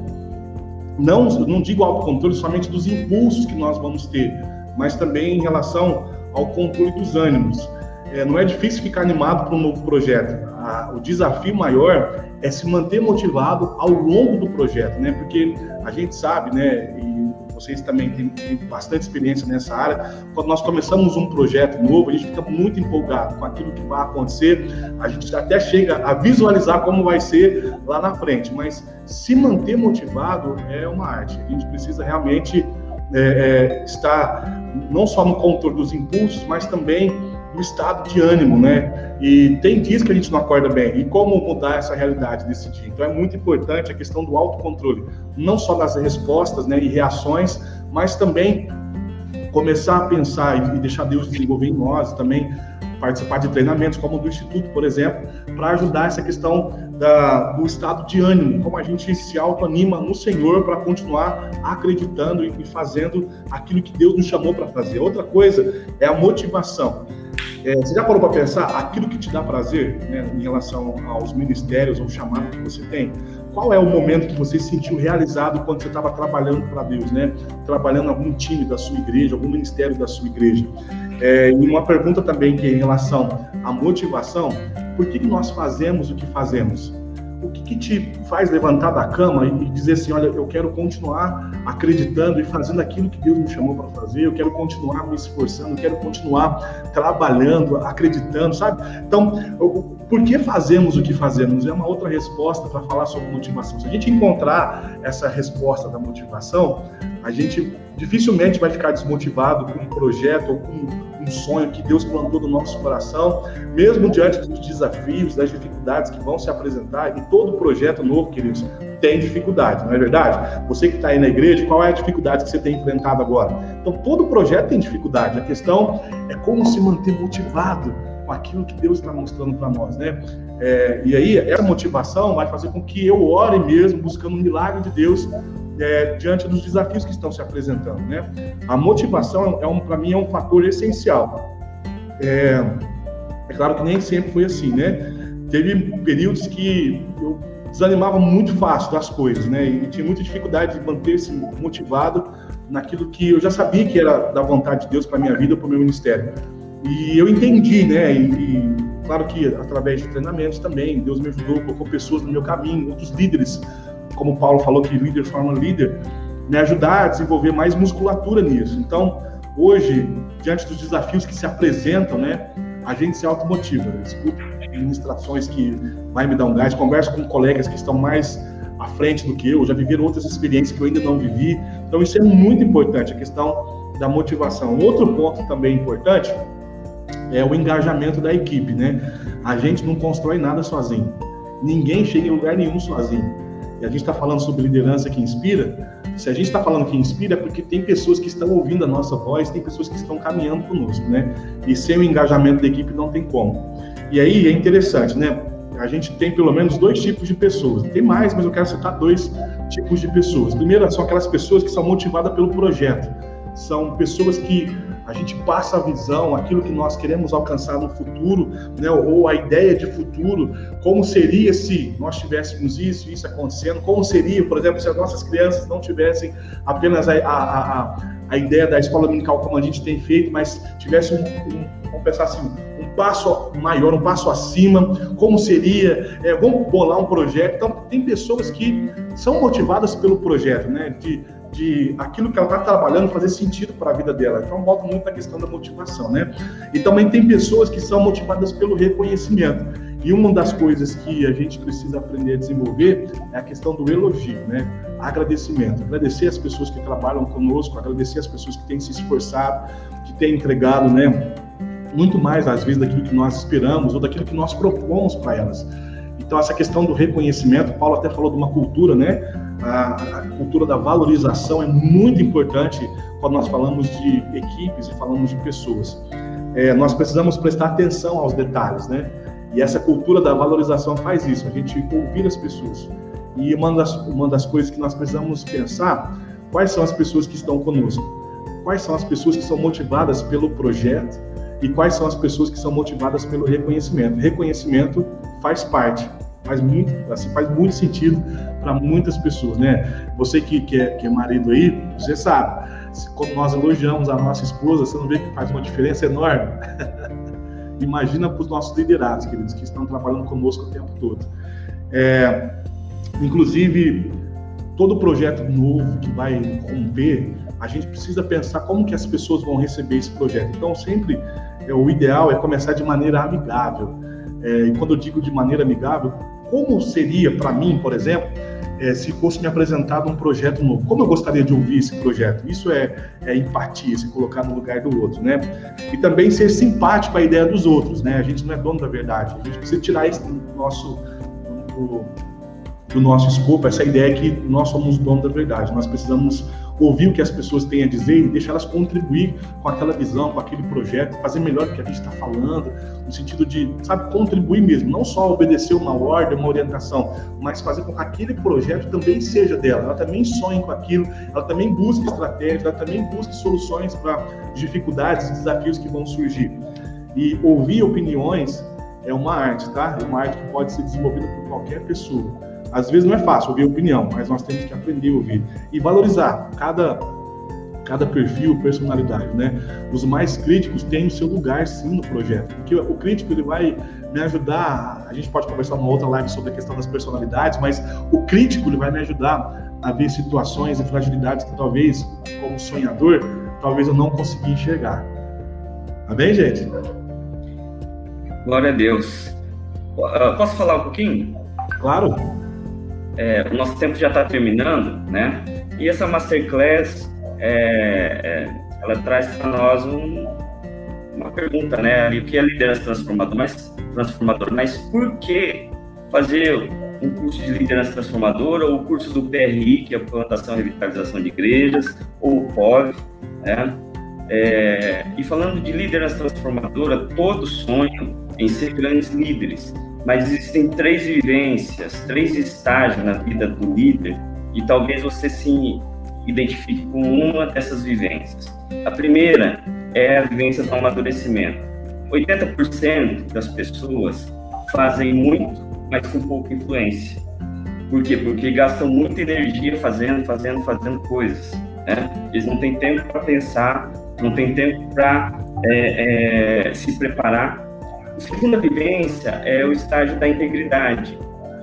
Speaker 1: Não, não digo autocontrole somente dos impulsos que nós vamos ter, mas também em relação ao controle dos ânimos. É, não é difícil ficar animado para um novo projeto. A, o desafio maior é se manter motivado ao longo do projeto, né? Porque a gente sabe, né? E vocês também têm, têm, bastante experiência nessa área. Quando nós começamos um projeto novo, a gente fica muito empolgado com aquilo que vai acontecer, a gente até chega a visualizar como vai ser lá na frente, mas se manter motivado é uma arte. A gente precisa realmente é, é, estar não só no controle dos impulsos, mas também no estado de ânimo, né? E tem dias que a gente não acorda bem. E como mudar essa realidade desse dia? Então é muito importante a questão do autocontrole, não só das respostas né, e reações, mas também começar a pensar e deixar Deus desenvolver em nós, também participar de treinamentos como o do Instituto, por exemplo, para ajudar essa questão da, do estado de ânimo, como a gente se autoanima no Senhor para continuar acreditando e fazendo aquilo que Deus nos chamou para fazer. Outra coisa é a motivação. É, você já parou para pensar aquilo que te dá prazer né, em relação aos ministérios ou chamado que você tem? qual é o momento que você se sentiu realizado quando você estava trabalhando para Deus, né? Trabalhando algum time da sua igreja, algum ministério da sua igreja. É, e uma pergunta também que é em relação à motivação, por que nós fazemos o que fazemos? O que, que, te faz levantar da cama e dizer assim, olha, eu quero continuar acreditando e fazendo aquilo que Deus me chamou para fazer, eu quero continuar me esforçando, eu quero continuar trabalhando, acreditando, sabe? Então, por que fazemos o que fazemos? É uma outra resposta para falar sobre motivação. Se a gente encontrar essa resposta da motivação, a gente dificilmente vai ficar desmotivado com um projeto ou com um sonho que Deus plantou no nosso coração, mesmo diante dos desafios, das dificuldades que vão se apresentar. E todo projeto novo, queridos, tem dificuldade, não é verdade? Você que está aí na igreja, qual é a dificuldade que você tem enfrentado agora? Então, todo projeto tem dificuldade. A questão é como se manter motivado com aquilo que Deus está mostrando para nós, né? É, e aí, essa motivação vai fazer com que eu ore mesmo, buscando um milagre de Deus é, diante dos desafios que estão se apresentando, né? A motivação é um, para mim é um fator essencial. É, é claro que nem sempre foi assim, né? Teve períodos que eu desanimava muito fácil das coisas, né? E tinha muita dificuldade de manter-se motivado naquilo que eu já sabia que era da vontade de Deus para minha vida, para o meu ministério. E eu entendi, né? E, e, claro que através de treinamentos também, Deus me ajudou, colocou pessoas no meu caminho, outros líderes como o Paulo falou que líder forma líder, me ajudar a desenvolver mais musculatura nisso. Então, hoje, diante dos desafios que se apresentam, né, a gente se automotiva. Escuto administrações que vai me dar um gás, converso com colegas que estão mais à frente do que eu, já viveram outras experiências que eu ainda não vivi. Então, isso é muito importante, a questão da motivação. Outro ponto também importante é o engajamento da equipe, né? A gente não constrói nada sozinho. Ninguém chega em lugar nenhum sozinho e a gente está falando sobre liderança que inspira, se a gente está falando que inspira é porque tem pessoas que estão ouvindo a nossa voz, tem pessoas que estão caminhando conosco, né? E sem o engajamento da equipe não tem como. E aí é interessante, né? A gente tem pelo menos dois tipos de pessoas. Tem mais, mas eu quero citar dois tipos de pessoas. Primeiro, são aquelas pessoas que são motivadas pelo projeto. São pessoas que a gente passa a visão, aquilo que nós queremos alcançar no futuro, né, ou a ideia de futuro, como seria se nós tivéssemos isso, isso acontecendo, como seria, por exemplo, se as nossas crianças não tivessem apenas a, a, a, a ideia da escola dominical como a gente tem feito, mas tivesse um, um vamos pensar assim, um passo maior, um passo acima, como seria, é, vamos bolar um projeto. Então, tem pessoas que são motivadas pelo projeto, né? De, de aquilo que ela está trabalhando fazer sentido para a vida dela. Então, volta muito na questão da motivação, né? E também tem pessoas que são motivadas pelo reconhecimento. E uma das coisas que a gente precisa aprender a desenvolver é a questão do elogio, né? Agradecimento. Agradecer as pessoas que trabalham conosco, agradecer as pessoas que têm se esforçado, que têm entregado, né? Muito mais, às vezes, daquilo que nós esperamos ou daquilo que nós propomos para elas. Então, essa questão do reconhecimento, Paulo até falou de uma cultura, né? A, a, cultura da valorização é muito importante quando nós falamos de equipes e falamos de pessoas. É, nós precisamos prestar atenção aos detalhes, né? E essa cultura da valorização faz isso, a gente ouvir as pessoas. E uma das, uma das coisas que nós precisamos pensar, quais são as pessoas que estão conosco? Quais são as pessoas que são motivadas pelo projeto e quais são as pessoas que são motivadas pelo reconhecimento? Reconhecimento faz parte, faz muito, assim, faz muito sentido para muitas pessoas, né? Você que, que, é, que é marido aí, você sabe, quando nós elogiamos a nossa esposa, você não vê que faz uma diferença enorme? Imagina para os nossos liderados, queridos, que estão trabalhando conosco o tempo todo. É, inclusive, todo projeto novo que vai romper, a gente precisa pensar como que as pessoas vão receber esse projeto. Então, sempre é, o ideal é começar de maneira amigável. É, e quando eu digo de maneira amigável, como seria para mim, por exemplo, é, se fosse me apresentado um projeto novo? Como eu gostaria de ouvir esse projeto? Isso é, é, empatia, se colocar no lugar do outro, né? E também ser simpático à ideia dos outros, né? A gente não é dono da verdade. A gente precisa tirar isso do nosso do, do nosso escopo, essa ideia que nós somos donos da verdade. Nós precisamos ouvir o que as pessoas têm a dizer e deixar elas contribuir com aquela visão, com aquele projeto, fazer melhor o que a gente está falando, no sentido de, sabe, contribuir mesmo, não só obedecer uma ordem, uma orientação, mas fazer com que aquele projeto também seja dela, ela também sonhe com aquilo, ela também busque estratégias, ela também busque soluções para dificuldades e desafios que vão surgir. E ouvir opiniões é uma arte, tá? É uma arte que pode ser desenvolvida por qualquer pessoa Às vezes não é fácil ouvir opinião, mas nós temos que aprender a ouvir e valorizar cada cada perfil, personalidade, né? Os mais críticos têm o seu lugar sim no projeto, porque o crítico ele vai me ajudar. A gente pode conversar numa outra live sobre a questão das personalidades, mas o crítico ele vai me ajudar a ver situações e fragilidades que talvez, como sonhador, talvez eu não consegui enxergar. Amém, gente?
Speaker 4: Glória a Deus. Posso falar um pouquinho?
Speaker 1: Claro.
Speaker 4: É, o nosso tempo já está terminando, né? E essa masterclass, é, é, ela traz para nós um, uma pergunta, né? O que é liderança transformadora? Mas, transformadora? Mas por que fazer um curso de liderança transformadora ou o curso do PRI, que é a Plantação e Revitalização de Igrejas, ou o POV, né? É, e falando de liderança transformadora, todos sonham em ser grandes líderes, mas existem três vivências, três estágios na vida do líder, e talvez você se identifique com uma dessas vivências. A primeira é a vivência do amadurecimento. 80% das pessoas fazem muito, mas com pouca influência. Por quê? Porque gastam muita energia fazendo, fazendo, fazendo coisas. Né? Eles não têm tempo para pensar, não têm tempo para é, é, se preparar. A segunda vivência é o estágio da integridade,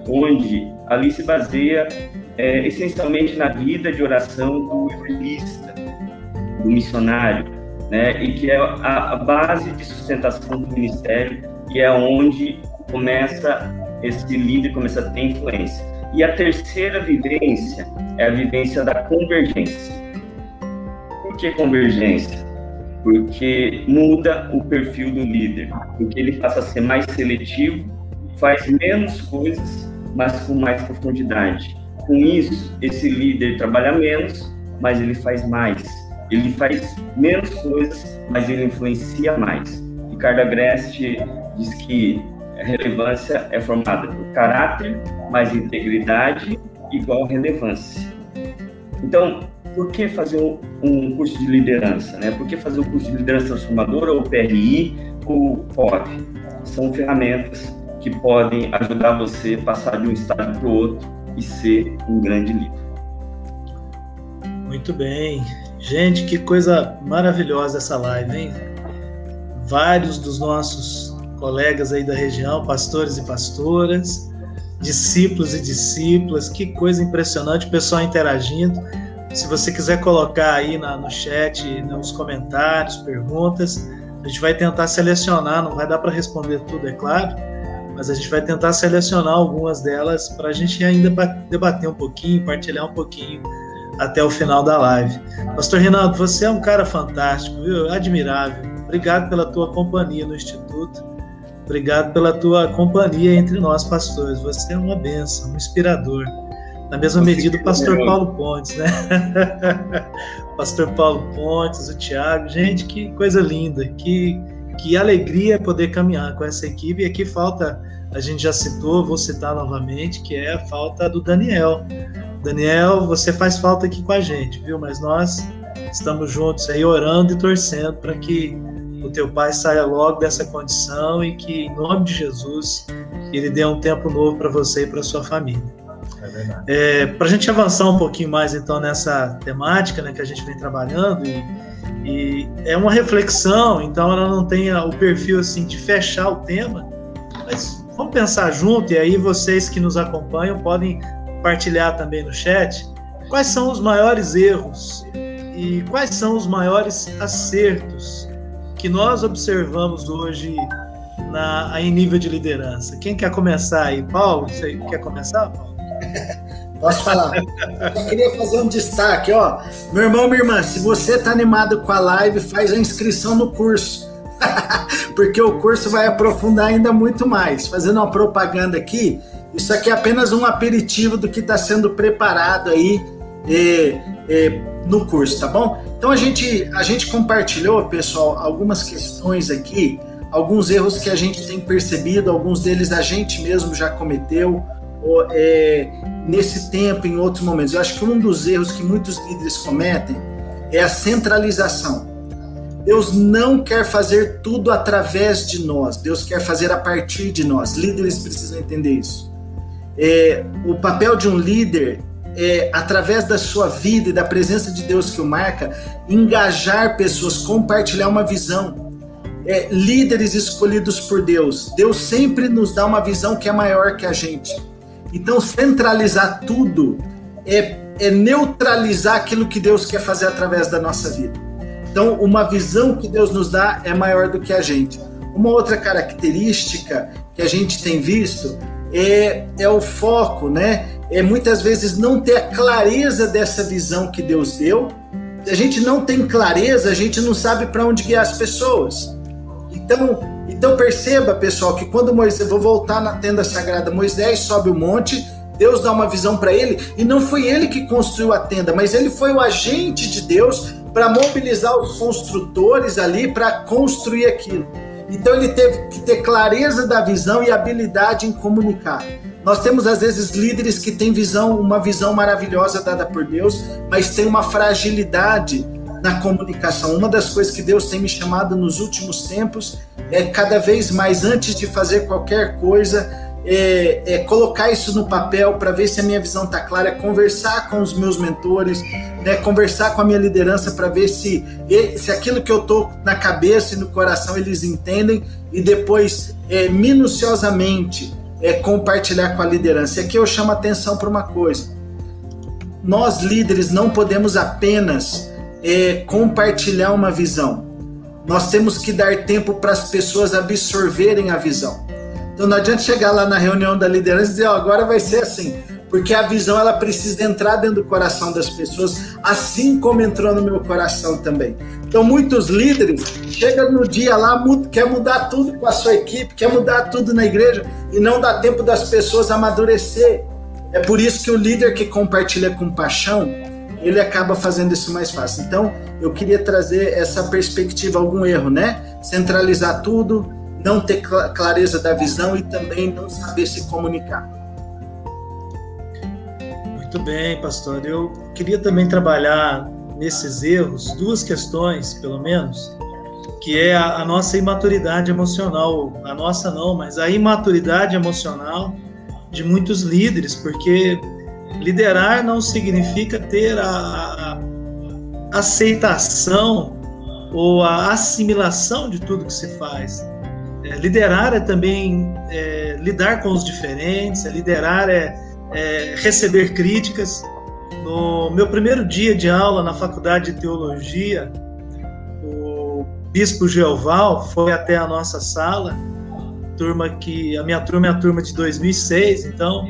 Speaker 4: onde ali se baseia é, essencialmente na vida de oração do evangelista, do missionário, né? e que é a, a base de sustentação do ministério e é onde começa esse líder começa a ter influência. E a terceira vivência é a vivência da convergência. Por que convergência? Porque muda o perfil do líder, porque ele passa a ser mais seletivo, faz menos coisas, mas com mais profundidade. Com isso, esse líder trabalha menos, mas ele faz mais. Ele faz menos coisas, mas ele influencia mais. Ricardo Agreste diz que a relevância é formada por caráter mais integridade igual relevância. Então, por que fazer um, curso de liderança? Né? Por que fazer um curso de liderança transformadora, ou PRI, ou POV? São ferramentas que podem ajudar você a passar de um estágio para o outro e ser um grande líder.
Speaker 2: Muito bem. Gente, que coisa maravilhosa essa live, hein? Vários dos nossos colegas aí da região, pastores e pastoras, discípulos e discípulas, que coisa impressionante, o pessoal interagindo. Se você quiser colocar aí na, no chat, nos comentários, perguntas, a gente vai tentar selecionar, não vai dar para responder tudo, é claro, mas a gente vai tentar selecionar algumas delas para a gente ainda debater um pouquinho, partilhar um pouquinho até o final da live. Pastor Renato, você é um cara fantástico, viu? Admirável. Obrigado pela tua companhia no Instituto. Obrigado pela tua companhia entre nós, pastores. Você é uma benção, um inspirador. Na mesma Você medida, o pastor Paulo Pontes, né? pastor Paulo Pontes, o Tiago. Gente, que coisa linda, que, que alegria poder caminhar com essa equipe. E aqui falta, a gente já citou, vou citar novamente, que é a falta do Daniel. Daniel, você faz falta aqui com a gente, viu? Mas nós estamos juntos aí orando e torcendo para que o teu pai saia logo dessa condição e que, em nome de Jesus, ele dê um tempo novo para você e para sua família. É, para a gente avançar um pouquinho mais, então, nessa temática né, que a gente vem trabalhando, e, e é uma reflexão, então ela não tem o perfil assim de fechar o tema, mas vamos pensar junto, e aí vocês que nos acompanham podem partilhar também no chat quais são os maiores erros e quais são os maiores acertos que nós observamos hoje na, em nível de liderança? Quem quer começar aí? Paulo, você quer começar, Paulo?
Speaker 3: Posso falar? Eu queria fazer um destaque, ó. Meu irmão, minha irmã, se você está animado com a live, faz a inscrição no curso. Porque o curso vai aprofundar ainda muito mais. Fazendo uma propaganda aqui, isso aqui é apenas um aperitivo do que está sendo preparado aí eh, eh, no curso, tá bom? Então a gente, a gente compartilhou, pessoal, algumas questões aqui, alguns erros que a gente tem percebido, alguns deles a gente mesmo já cometeu é, nesse tempo, em outros momentos. Eu acho que um dos erros que muitos líderes cometem é a centralização. Deus não quer fazer tudo através de nós, Deus quer fazer a partir de nós. Líderes precisam entender isso. É, o papel de um líder é, através da sua vida e da presença de Deus que o marca, engajar pessoas, compartilhar uma visão. É, líderes escolhidos por Deus. Deus sempre nos dá uma visão que é maior que a gente. Então, centralizar tudo é, é neutralizar aquilo que Deus quer fazer através da nossa vida. Então, uma visão que Deus nos dá é maior do que a gente. Uma outra característica que a gente tem visto é, é o foco, né? É muitas vezes não ter a clareza dessa visão que Deus deu. Se a gente não tem clareza, a gente não sabe para onde guiar as pessoas. Então, então perceba, pessoal, que quando Moisés, vou voltar na tenda sagrada, Moisés sobe o monte, Deus dá uma visão para ele, e não foi ele que construiu a tenda, mas ele foi o agente de Deus para mobilizar os construtores ali para construir aquilo. Então ele teve que ter clareza da visão e habilidade em comunicar. Nós temos às vezes líderes que têm visão, uma visão maravilhosa dada por Deus, mas tem uma fragilidade na comunicação. Uma das coisas que Deus tem me chamado nos últimos tempos é cada vez mais antes de fazer qualquer coisa, é, é, colocar isso no papel para ver se a minha visão está clara, conversar com os meus mentores, né, conversar com a minha liderança para ver se, se aquilo que eu estou na cabeça e no coração eles entendem e depois é, minuciosamente é, compartilhar com a liderança. E aqui eu chamo atenção para uma coisa: nós líderes não podemos apenas é, compartilhar uma visão, nós temos que dar tempo para as pessoas absorverem a visão. Então não adianta chegar lá na reunião da liderança e dizer, oh, agora vai ser assim, porque a visão ela precisa entrar dentro do coração das pessoas, assim como entrou no meu coração também. Então muitos líderes chegam no dia lá, quer mudar tudo com a sua equipe, quer mudar tudo na igreja e não dá tempo das pessoas amadurecer. É por isso que o líder que compartilha com paixão, ele acaba fazendo isso mais fácil. Então, eu queria trazer essa perspectiva, algum erro, né? Centralizar tudo, não ter clareza da visão e também não saber se comunicar.
Speaker 2: Muito bem, pastor. Eu queria também trabalhar nesses erros duas questões, pelo menos, que é a, nossa imaturidade emocional, a nossa não, mas a imaturidade emocional de muitos líderes, porque liderar não significa ter a, aceitação ou a assimilação de tudo que se faz. É, liderar é também é, lidar com os diferentes, é liderar é, é, receber críticas. No meu primeiro dia de aula na faculdade de teologia, o bispo Geoval foi até a nossa sala, turma que a minha turma é a turma de 2006, então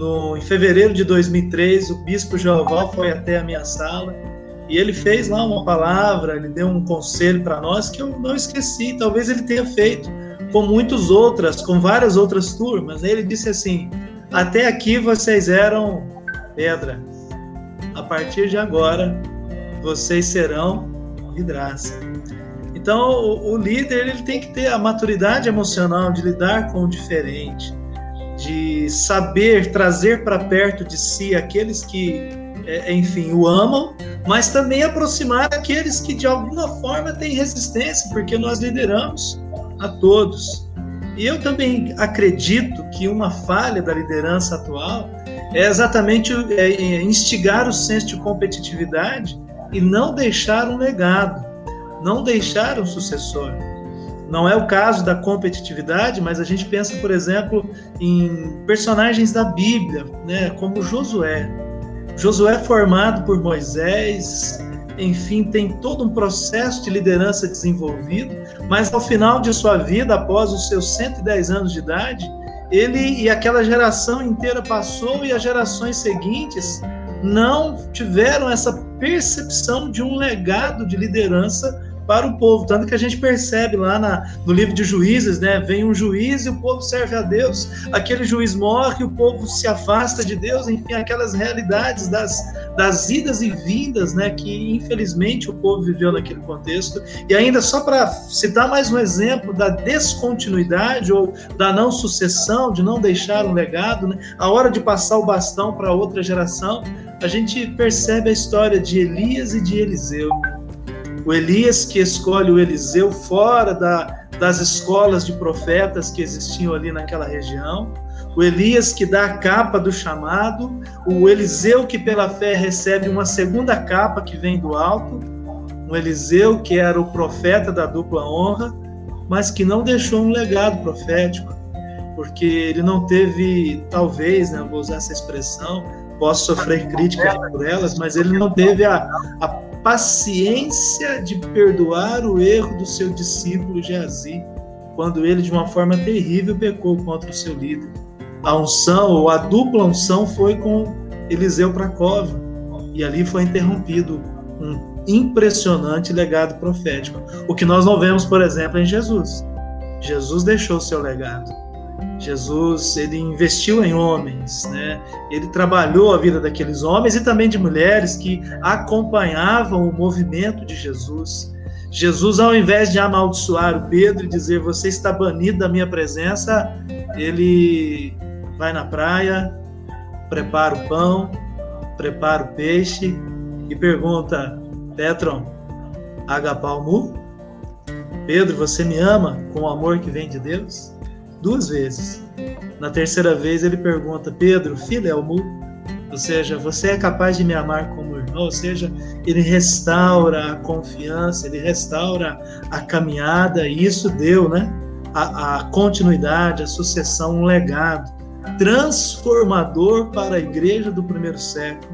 Speaker 2: no, em fevereiro de 2003 o bispo Geoval foi até a minha sala e ele fez lá uma palavra, ele deu um conselho para nós que eu não esqueci, talvez ele tenha feito com muitas outras, com várias outras turmas. Ele disse assim: até aqui vocês eram pedra. A partir de agora, vocês serão vidraça. Então, o, o líder ele tem que ter a maturidade emocional de lidar com o diferente, de saber trazer para perto de si aqueles que, é, enfim, o amam, mas também aproximar aqueles que de alguma forma têm resistência, porque nós lideramos a todos. E eu também acredito que uma falha da liderança atual é exatamente é, é instigar o senso de competitividade e não deixar um legado, não deixar um sucessor. Não é o caso da competitividade, mas a gente pensa, por exemplo, em personagens da Bíblia, né, como Josué. Josué formado por Moisés, enfim, tem todo um processo de liderança desenvolvido, mas ao final de sua vida, após os seus 110 anos de idade, ele e aquela geração inteira passou e as gerações seguintes não tiveram essa percepção de um legado de liderança para o povo. Tanto que a gente percebe lá na, no livro de Juízes, né? Vem um juiz e o povo serve a Deus, aquele juiz morre, o povo se afasta de Deus, enfim, aquelas realidades das, das idas e vindas, né? Que infelizmente o povo viveu naquele contexto. E ainda só para citar mais um exemplo da descontinuidade ou da não sucessão, de não deixar um legado, né? A hora de passar o bastão para outra geração, a gente percebe a história de Elias e de Eliseu O Elias que escolhe o Eliseu fora da, das escolas de profetas que existiam ali naquela região. O Elias que dá a capa do chamado. O Eliseu que pela fé recebe uma segunda capa que vem do alto. Um Eliseu que era o profeta da dupla honra, mas que não deixou um legado profético, porque ele não teve, talvez, né, vou usar essa expressão, posso sofrer críticas por elas, mas ele não teve a, a paciência de perdoar o erro do seu discípulo Geazi, quando ele, de uma forma terrível, pecou contra o seu líder. A unção, ou a dupla unção, foi com Eliseu para Cova, e ali foi interrompido um impressionante legado profético. O que nós não vemos, por exemplo, em Jesus. Jesus deixou seu legado. Jesus ele investiu em homens, né? Ele trabalhou a vida daqueles homens e também de mulheres que acompanhavam o movimento de Jesus. Jesus, ao invés de amaldiçoar o Pedro e dizer você está banido da minha presença, ele vai na praia, prepara o pão, prepara o peixe e pergunta: Petron, agapalmu? Pedro, você me ama com o amor que vem de Deus? Duas vezes. Na terceira vez ele pergunta: Pedro, Filelmu, ou seja, você é capaz de me amar como irmão? Ou seja, ele restaura a confiança, ele restaura a caminhada, e isso deu, né? A, a continuidade, a sucessão, um legado transformador para a igreja do primeiro século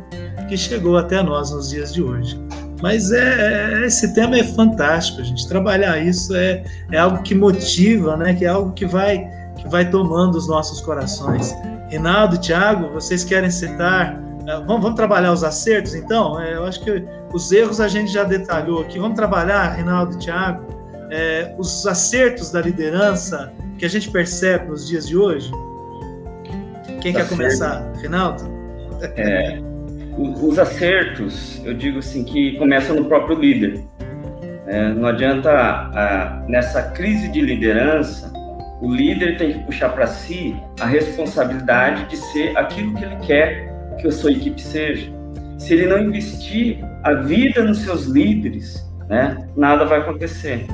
Speaker 2: que chegou até nós nos dias de hoje. Mas é, é, esse tema é fantástico, gente trabalhar isso é, é algo que motiva, né? Que é algo que vai que vai tomando os nossos corações. Rinaldo, Thiago, vocês querem citar? É, vamos, vamos trabalhar os acertos, então? É, eu acho que os erros a gente já detalhou aqui. Vamos trabalhar, Rinaldo, Thiago, é, os acertos da liderança que a gente percebe nos dias de hoje. Quem quer começar? Rinaldo?
Speaker 4: É, os acertos, eu digo assim, que começam no próprio líder. É, não adianta, a, nessa crise de liderança, o líder tem que puxar para si a responsabilidade de ser aquilo que ele quer que a sua equipe seja. Se ele não investir a vida nos seus líderes, né, nada vai acontecer.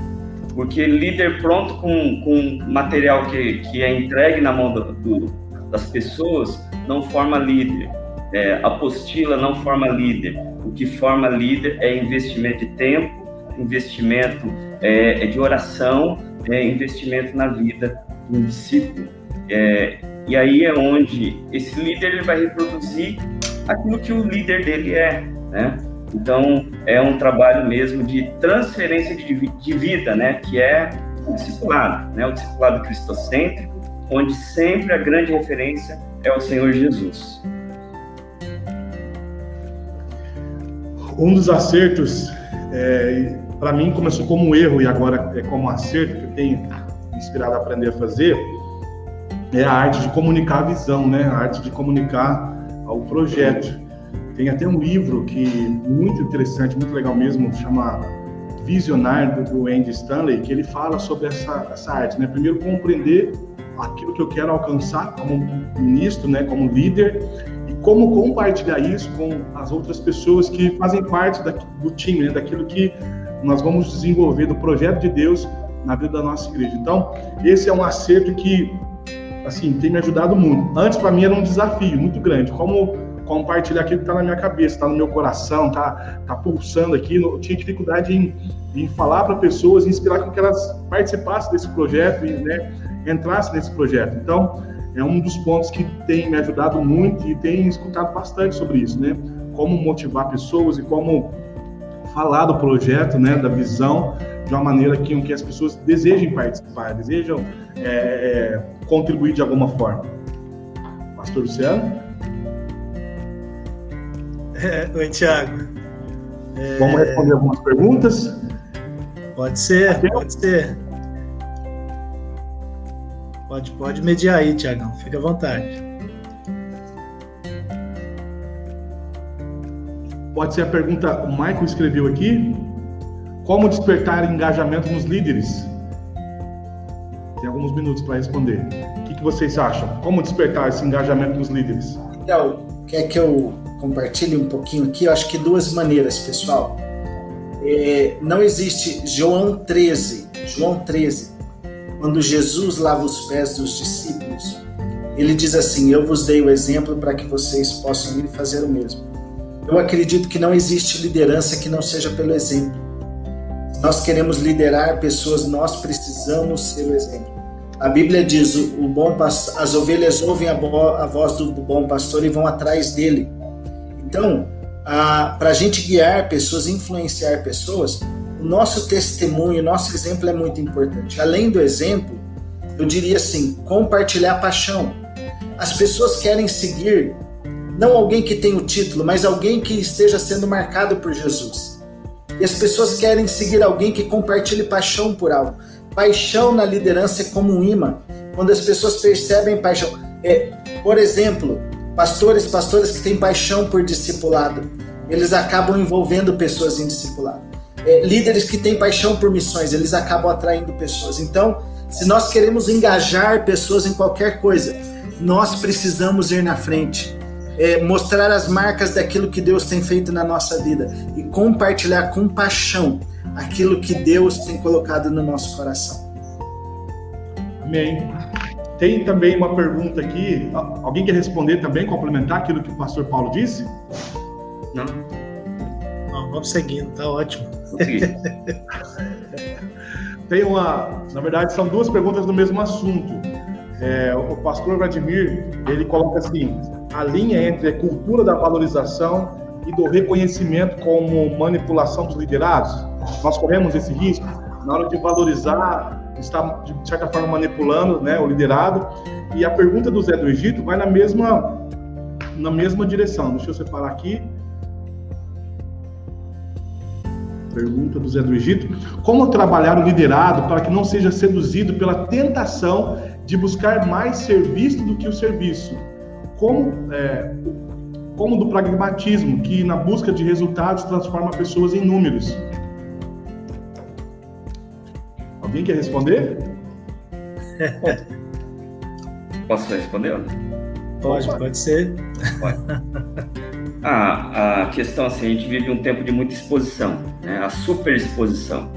Speaker 4: Porque líder pronto com, com material que, que é entregue na mão do, do, das pessoas não forma líder. É, apostila não forma líder. O que forma líder é investimento de tempo, investimento é, é de oração é, investimento na vida um discípulo. É, e aí é onde esse líder ele vai reproduzir aquilo que o líder dele é, né? Então é um trabalho mesmo de transferência de, de vida, né? Que é o discipulado, né? O discipulado cristocêntrico, onde sempre a grande referência é o Senhor Jesus.
Speaker 1: Um dos acertos é, para mim começou como um erro e agora é como um acerto que eu tenho inspirado a aprender a fazer, é a arte de comunicar a visão, né? A arte de comunicar o projeto. Tem até um livro que muito interessante, muito legal mesmo, chama Visionário do Andy Stanley, que ele fala sobre essa, essa arte, né? Primeiro compreender aquilo que eu quero alcançar como ministro, né, como líder, como compartilhar isso com as outras pessoas que fazem parte da, do time, né, daquilo que nós vamos desenvolver do projeto de Deus na vida da nossa igreja. Então, esse é um acerto que, assim, tem me ajudado muito. Antes, para mim, era um desafio muito grande. Como compartilhar aquilo que está na minha cabeça, está no meu coração, está tá pulsando aqui. Eu tinha dificuldade em, em falar para pessoas, inspirar com que elas participassem desse projeto e né, entrassem nesse projeto. Então, é um dos pontos que tem me ajudado muito e tem escutado bastante sobre isso, né? Como motivar pessoas e como falar do projeto, né, da visão, de uma maneira que, que as pessoas desejem participar, desejam é, é, contribuir de alguma forma. Pastor Luciano?
Speaker 2: É, oi, Tiago.
Speaker 1: É... Vamos responder algumas perguntas?
Speaker 2: Pode ser, pode ser. Pode, pode mediar aí, Tiagão. Fica à vontade.
Speaker 1: Pode ser a pergunta, o Michael escreveu aqui. Como despertar engajamento nos líderes? Tem alguns minutos para responder. O que, que, vocês acham? Como despertar esse engajamento nos líderes?
Speaker 3: Então, quer que eu compartilhe um pouquinho aqui? Eu acho que duas maneiras, pessoal. é, não existe João 13, João 13, quando Jesus lava os pés dos discípulos, ele diz assim: Eu vos dei o exemplo para que vocês possam ir fazer o mesmo. Eu acredito que não existe liderança que não seja pelo exemplo. Nós queremos liderar pessoas, nós precisamos ser o exemplo. A Bíblia diz: o, bom as ovelhas ouvem a, a voz do, bom pastor e vão atrás dele. Então, para a gente guiar pessoas, influenciar pessoas, nosso testemunho, nosso exemplo é muito importante. Além do exemplo, eu diria assim: compartilhar paixão. As pessoas querem seguir não alguém que tem o título, mas alguém que esteja sendo marcado por Jesus. E as pessoas querem seguir alguém que compartilhe paixão por algo. Paixão na liderança é como um imã. Quando as pessoas percebem paixão, é, por exemplo, pastores, pastores que têm paixão por discipulado, eles acabam envolvendo pessoas em discipulado. É, líderes que têm paixão por missões, eles acabam atraindo pessoas. Então, se nós queremos engajar pessoas em qualquer coisa, nós precisamos ir na frente. É, mostrar as marcas daquilo que Deus tem feito na nossa vida e compartilhar com paixão aquilo que Deus tem colocado no nosso coração.
Speaker 1: Amém. Tem também uma pergunta aqui. Alguém quer responder também, complementar aquilo que o pastor Paulo disse?
Speaker 2: Não. Não vamos seguindo, tá ótimo.
Speaker 1: Tem uma, na verdade, são duas perguntas do mesmo assunto. É, o pastor Vladimir ele coloca assim: a linha entre a cultura da valorização e do reconhecimento como manipulação dos liderados. Nós corremos esse risco na hora de valorizar, está de certa forma manipulando, né, o liderado. E a pergunta do Zé do Egito vai na mesma na mesma direção. Deixa eu separar aqui. Pergunta do Zé do Egito: Como trabalhar o liderado para que não seja seduzido pela tentação de buscar mais ser visto do que o serviço? Como, é, como do pragmatismo, que na busca de resultados transforma pessoas em números? Alguém quer responder?
Speaker 4: Posso responder?
Speaker 2: Pode, pode ser. Pode.
Speaker 4: A questão assim, a gente vive um tempo de muita exposição, né? a superexposição.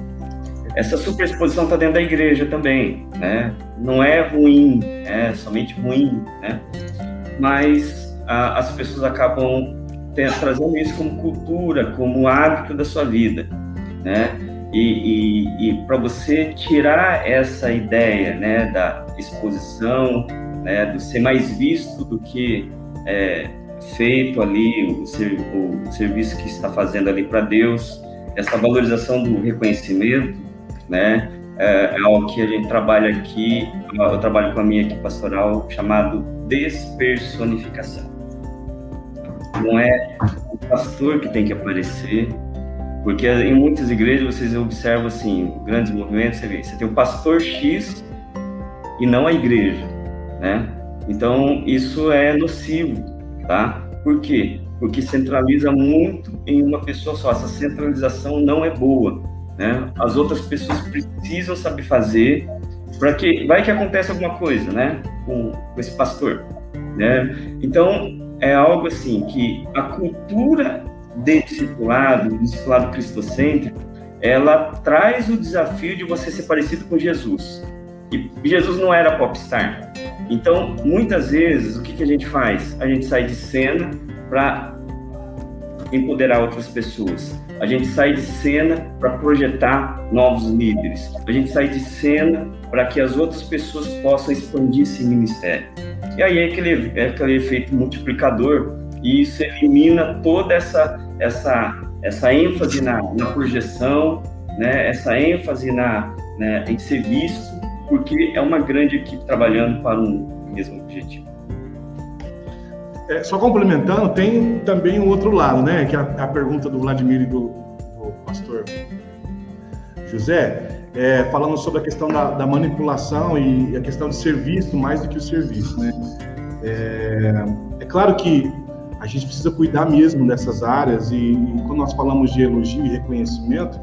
Speaker 4: Essa superexposição está dentro da igreja também, né? Não é ruim, é somente ruim, né? Mas a, as pessoas acabam trazendo isso como cultura, como hábito da sua vida, né? E, e, e para você tirar essa ideia, né, da exposição, né, do ser mais visto do que é, feito ali, o, o serviço que está fazendo ali para Deus, essa valorização do reconhecimento, né? É, é algo que a gente trabalha aqui, eu trabalho com a minha equipe pastoral, chamado despersonificação. Não é o pastor que tem que aparecer, porque em muitas igrejas vocês observam assim, grandes movimentos, você vê, você tem o pastor X e não a igreja, né? Então isso é nocivo tá? Por quê? Porque centraliza muito em uma pessoa só. Essa centralização não é boa, né? As outras pessoas precisam saber fazer para que vai que acontece alguma coisa, né? Com, com esse pastor, né? Então é algo assim que a cultura de discipulado, discipulado cristocêntrico, ela traz o desafio de você ser parecido com Jesus. E Jesus não era popstar. Então, muitas vezes, o que, que a gente faz? A gente sai de cena para empoderar outras pessoas. A gente sai de cena para projetar novos líderes. A gente sai de cena para que as outras pessoas possam expandir esse ministério. E aí é aquele, é aquele efeito multiplicador e isso elimina toda essa, essa, essa ênfase na, na projeção, né? essa ênfase na, né, em ser visto porque é uma grande equipe trabalhando para um mesmo objetivo.
Speaker 1: É, só complementando, tem também o outro lado, né? Que é a, a pergunta do Vladimir e do, do pastor José, é, falando sobre a questão da, da, manipulação e a questão de ser visto mais do que o serviço, né? É, é claro que a gente precisa cuidar mesmo dessas áreas e, e quando nós falamos de elogio e reconhecimento,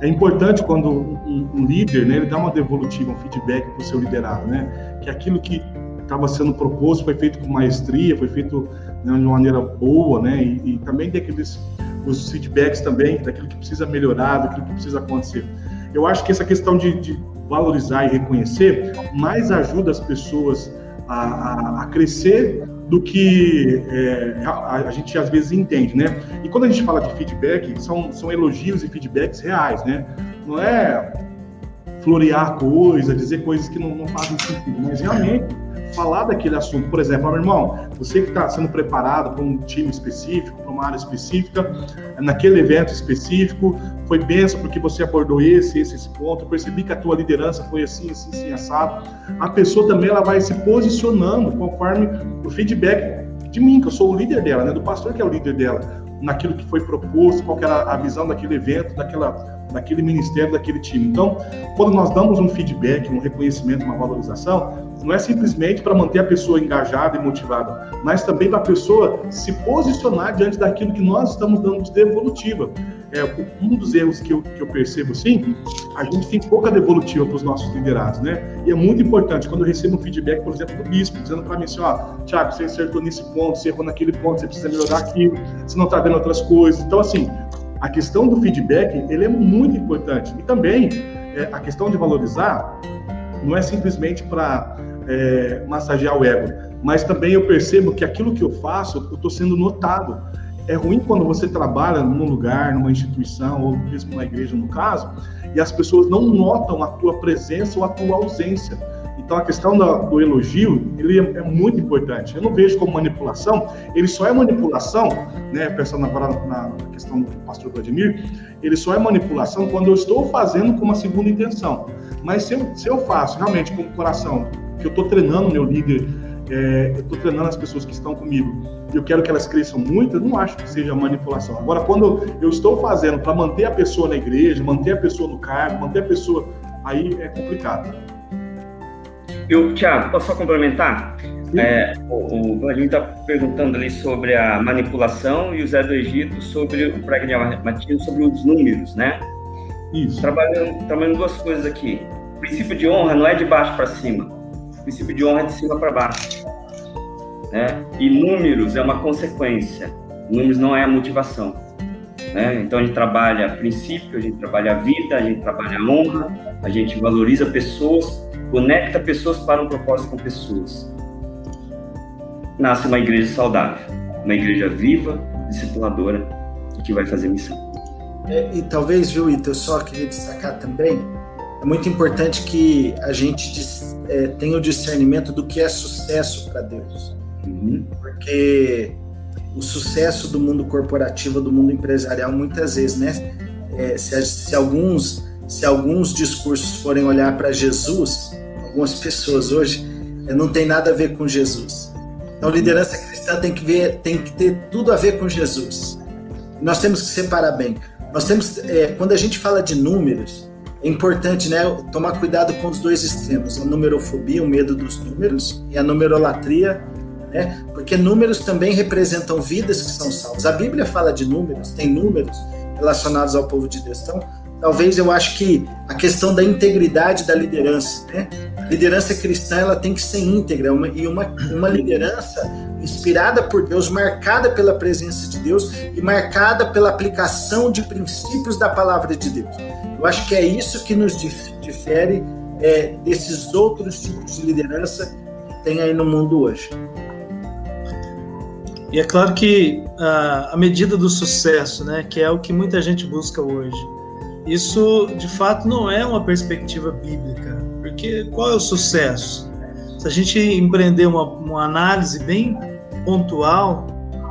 Speaker 1: é importante quando um, um líder, né, ele dá uma devolutiva, um feedback para o seu liderado, né, que aquilo que estava sendo proposto foi feito com maestria, foi feito né, de uma maneira boa, né, e, e também tem aqueles os feedbacks também daquilo que precisa melhorar, daquilo que precisa acontecer. Eu acho que essa questão de, de valorizar e reconhecer mais ajuda as pessoas a, a, a crescer do que é, a, a, gente às vezes entende, né? E quando a gente fala de feedback, são, são elogios e feedbacks reais, né? Não é florear coisas, dizer coisas que não, não fazem sentido, mas realmente falar daquele assunto. Por exemplo, meu irmão, você que está sendo preparado para um time específico, para uma área específica, naquele evento específico, foi benção porque você abordou esse, esse, esse ponto, percebi que a tua liderança foi assim, assim, assim, assado. A pessoa também ela vai se posicionando conforme o feedback de mim, que eu sou o líder dela, né, do pastor que é o líder dela, naquilo que foi proposto, qual era a visão daquele evento, daquela daquele ministério, daquele time. Então, quando nós damos um feedback, um reconhecimento, uma valorização, não é simplesmente para manter a pessoa engajada e motivada, mas também para a pessoa se posicionar diante daquilo que nós estamos dando de devolutiva. É, um dos erros que eu, que eu percebo, sim, a gente tem pouca devolutiva para os nossos liderados, né? E é muito importante, quando eu recebo um feedback, por exemplo, do bispo, dizendo para mim assim, ó, Tiago, você acertou nesse ponto, você errou naquele ponto, você precisa melhorar aquilo, você não está vendo outras coisas. Então, assim, a questão do feedback, ele é muito importante. E também, é, a questão de valorizar, não é simplesmente para é, massagear o ego, mas também eu percebo que aquilo que eu faço, eu estou sendo notado. É ruim quando você trabalha num lugar, numa instituição, ou mesmo na igreja, no caso, e as pessoas não notam a tua presença ou a tua ausência. Então a questão do, do elogio, ele é, é, muito importante. Eu não vejo como manipulação, ele só é manipulação, né, pensando agora na questão do pastor Vladimir, ele só é manipulação quando eu estou fazendo com uma segunda intenção. Mas se eu, se eu faço realmente com o coração, que eu estou treinando meu líder, é, eu estou treinando as pessoas que estão comigo, e eu quero que elas cresçam muito, eu não acho que seja manipulação. Agora, quando eu estou fazendo para manter a pessoa na igreja, manter a pessoa no cargo, manter a pessoa, aí é complicado.
Speaker 4: Eu, Tiago, posso só complementar? É, o, o Vladimir está perguntando ali sobre a manipulação e o Zé do Egito sobre o pragmatismo, sobre os números, né? Isso. Trabalhando, trabalhando duas coisas aqui. O princípio de honra não é de baixo para cima. O princípio de honra é de cima para baixo. Né? E números é uma consequência. Números não é a motivação. Né? Então a gente trabalha princípio, a gente trabalha a vida, a gente trabalha a honra, a gente valoriza pessoas, conecta pessoas para um propósito com pessoas. Nasce uma igreja saudável, uma igreja viva, discipuladora e que vai fazer missão.
Speaker 3: É, e talvez, viu, Ita, eu só queria destacar também, é muito importante que a gente é, tenha o discernimento do que é sucesso para Deus. Uhum. Porque o sucesso do mundo corporativo, do mundo empresarial, muitas vezes, né? É, se, se, alguns, se alguns discursos forem olhar para Jesus, algumas pessoas hoje, é, não tem nada a ver com Jesus. Então, liderança cristã tem que, ver, tem que ter tudo a ver com Jesus. Nós temos que separar bem. Nós temos, é, quando a gente fala de números, é importante né, tomar cuidado com os dois extremos, a numerofobia, o medo dos números, e a numerolatria, né, porque números também representam vidas que são salvas. A Bíblia fala de números, tem números relacionados ao povo de Deus. Então, talvez eu acho que a questão da integridade da liderança, né? A liderança cristã ela tem que ser íntegra uma, e uma, uma liderança inspirada por Deus, marcada pela presença de Deus e marcada pela aplicação de princípios da palavra de Deus. Eu acho que é isso que nos difere é, desses outros tipos de liderança que tem aí no mundo hoje.
Speaker 2: E é claro que a, a medida do sucesso, né, que é o que muita gente busca hoje, isso, de fato, não é uma perspectiva bíblica, porque qual é o sucesso? Se a gente empreender uma, uma análise bem pontual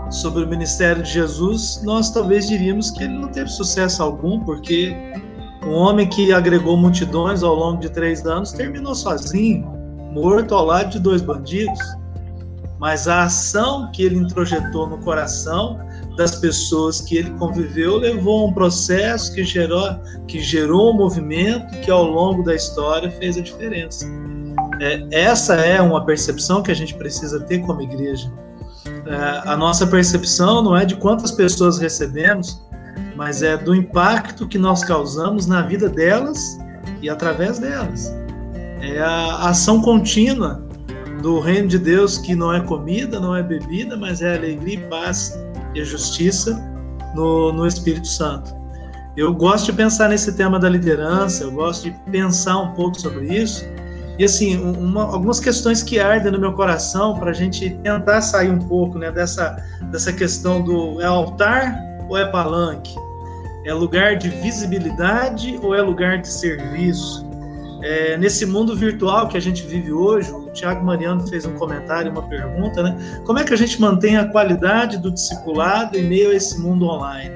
Speaker 2: sobre o ministério de Jesus, nós talvez diríamos que ele não teve sucesso algum, porque um homem que agregou multidões ao longo de três anos terminou sozinho, morto ao lado de dois bandidos. Mas a ação que ele introjetou no coração das pessoas que ele conviveu levou a um processo que gerou, que gerou um movimento que ao longo da história fez a diferença. É, essa é uma percepção que a gente precisa ter como igreja. É, a nossa percepção não é de quantas pessoas recebemos, mas é do impacto que nós causamos na vida delas e através delas. É a ação contínua do reino de Deus que não é comida, não é bebida, mas é alegria e paz e justiça no, no Espírito Santo. Eu gosto de pensar nesse tema da liderança, eu gosto de pensar um pouco sobre isso. E assim, uma, algumas questões que ardem no meu coração para a gente tentar sair um pouco né, dessa, dessa questão do é altar ou é palanque? É lugar de visibilidade ou é lugar de serviço? É, nesse mundo virtual que a gente vive hoje, Tiago Mariano fez um comentário, uma pergunta, né? Como é que a gente mantém a qualidade do discipulado em meio a esse mundo online?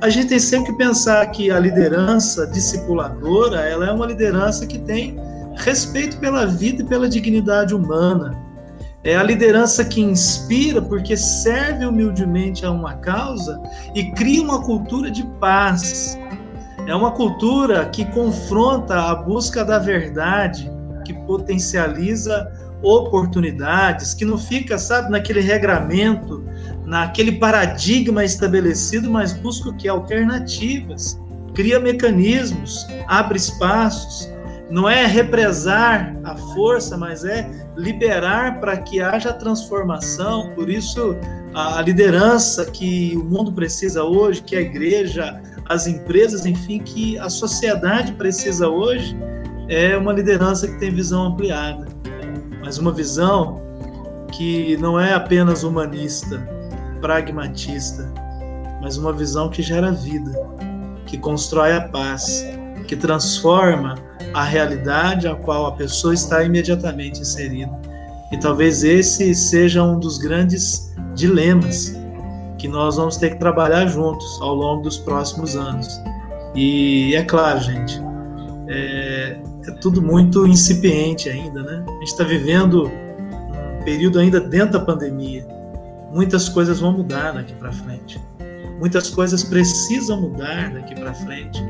Speaker 2: A gente tem sempre que pensar que a liderança discipuladora, ela é uma liderança que tem respeito pela vida e pela dignidade humana. É a liderança que inspira porque serve humildemente a uma causa e cria uma cultura de paz, é uma cultura que confronta a busca da verdade, que potencializa oportunidades, que não fica, sabe, naquele regramento, naquele paradigma estabelecido, mas busca o que? Alternativas. Cria mecanismos, abre espaços. Não é represar a força, mas é liberar para que haja transformação. Por isso, a liderança que o mundo precisa hoje, que a igreja, as empresas, enfim, que a sociedade precisa hoje é uma liderança que tem visão ampliada, mas uma visão que não é apenas humanista, pragmatista, mas uma visão que gera vida, que constrói a paz, que transforma a realidade a qual a pessoa está imediatamente inserida. E talvez esse seja um dos grandes dilemas que nós vamos ter que trabalhar juntos ao longo dos próximos anos. E é claro, gente, é, é tudo muito incipiente ainda, né? A gente está vivendo um período ainda dentro da pandemia. Muitas coisas vão mudar daqui para frente. Muitas coisas precisam mudar daqui para frente.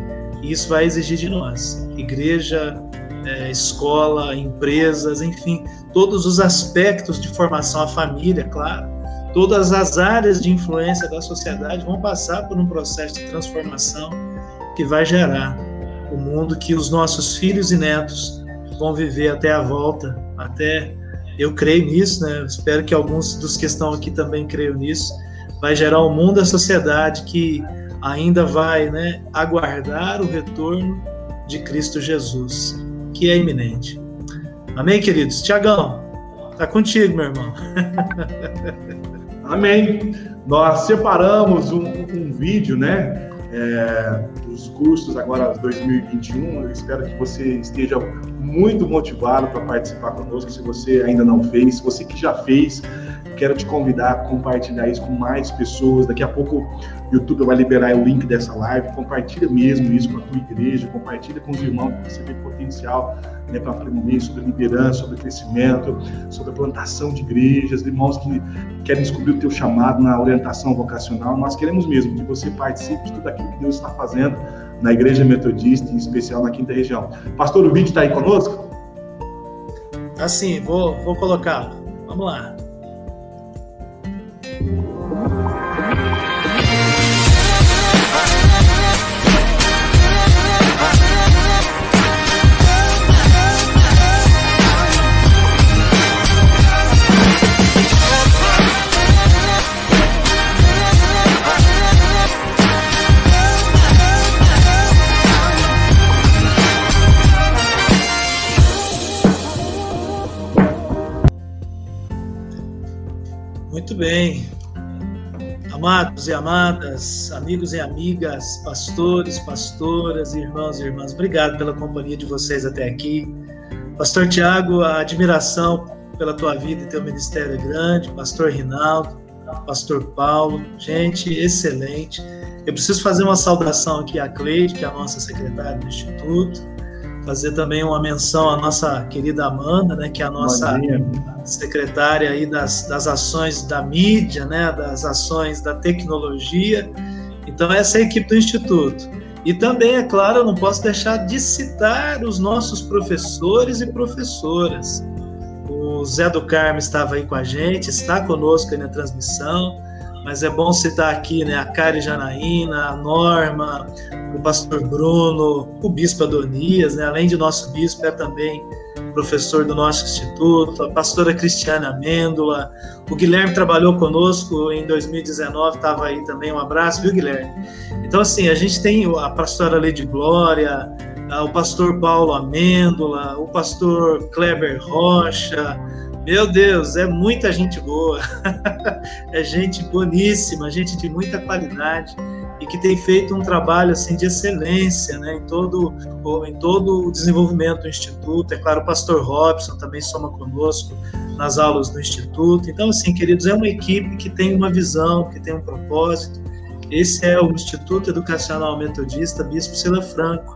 Speaker 2: E isso vai exigir de nós, igreja, é, escola, empresas, enfim, todos os aspectos de formação, a família, claro, todas as áreas de influência da sociedade vão passar por um processo de transformação que vai gerar o mundo que os nossos filhos e netos vão viver até a volta, até eu creio nisso, né? Espero que alguns dos que estão aqui também creiam nisso. Vai gerar um mundo, a sociedade que ainda vai, né, aguardar o retorno de Cristo Jesus, que é iminente. Amém, queridos. Tiagão, tá contigo, meu irmão.
Speaker 1: Amém. Nós separamos um, um vídeo, né? É, dos cursos agora 2021. Eu espero que você esteja muito motivado para participar conosco. Se você ainda não fez, se você que já fez, quero te convidar a compartilhar isso com mais pessoas. Daqui a pouco o YouTube vai liberar o link dessa live. Compartilha mesmo isso com a tua igreja, compartilha com os irmãos que você vê potencial né, para aprender sobre liderança, sobre crescimento, sobre plantação de igrejas, irmãos que querem descobrir o teu chamado na orientação vocacional. Nós queremos mesmo que você participe de tudo aquilo que Deus está fazendo na Igreja Metodista, em especial na quinta região. Pastor, o vídeo está aí conosco?
Speaker 2: Assim, vou, vou colocar. Vamos lá. Muito bem. Amados e amadas, amigos e amigas, pastores, pastoras, irmãos e irmãs, obrigado pela companhia de vocês até aqui. Pastor Tiago, a admiração pela tua vida e teu ministério é grande. Pastor Rinaldo, Pastor Paulo, gente excelente. Eu preciso fazer uma saudação aqui à Cleide, que é a nossa secretária do Instituto fazer também uma menção à nossa querida Amanda, né, que é a nossa secretária aí das, das ações da mídia, né, das ações da tecnologia. Então, essa é a equipe do Instituto. E também, é claro, eu não posso deixar de citar os nossos professores e professoras. O Zé do Carmo estava aí com a gente, está conosco aí na transmissão mas é bom citar aqui né, a Kari Janaína, a Norma, o pastor Bruno, o bispo Adonias, né, além de nosso bispo, é também professor do nosso instituto, a pastora Cristiana Amêndola, o Guilherme trabalhou conosco em 2019, estava aí também, um abraço, viu, Guilherme? Então, assim, a gente tem a pastora Lady Glória, o pastor Paulo Amêndola, o pastor Kleber Rocha, meu Deus, é muita gente boa, é gente boníssima, gente de muita qualidade e que tem feito um trabalho assim de excelência, né, em todo em todo o desenvolvimento do instituto. É claro, o Pastor Robson também soma conosco nas aulas do instituto. Então, assim, queridos, é uma equipe que tem uma visão, que tem um propósito. Esse é o Instituto Educacional Metodista Bispo Sila Franco.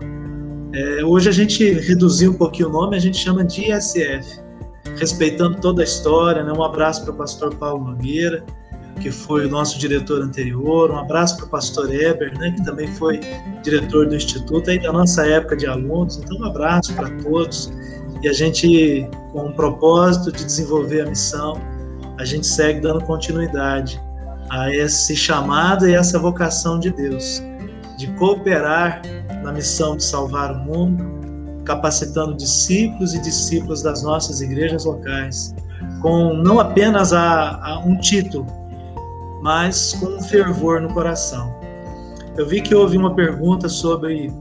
Speaker 2: É, hoje a gente reduziu um pouquinho o nome, a gente chama de ISF respeitando toda a história. Né? Um abraço para o pastor Paulo Nogueira, que foi o nosso diretor anterior. Um abraço para o pastor Eber, né? que também foi diretor do Instituto aí da nossa época de alunos. Então, um abraço para todos. E a gente, com o propósito de desenvolver a missão, a gente segue dando continuidade a esse chamado e essa vocação de Deus, de cooperar na missão de salvar o mundo capacitando discípulos e discípulas das nossas igrejas locais, com não apenas a, a um título, mas com um fervor no coração. Eu vi que houve uma pergunta sobre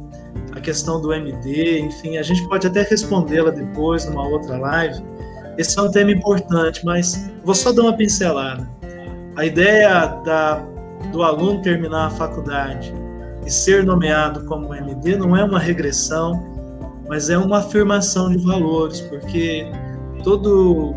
Speaker 2: a questão do MD, enfim, a gente pode até respondê-la depois numa outra live. Esse é um tema importante, mas vou só dar uma pincelada. A ideia da, do aluno terminar a faculdade e ser nomeado como MD não é uma regressão, mas é uma afirmação de valores, porque todo,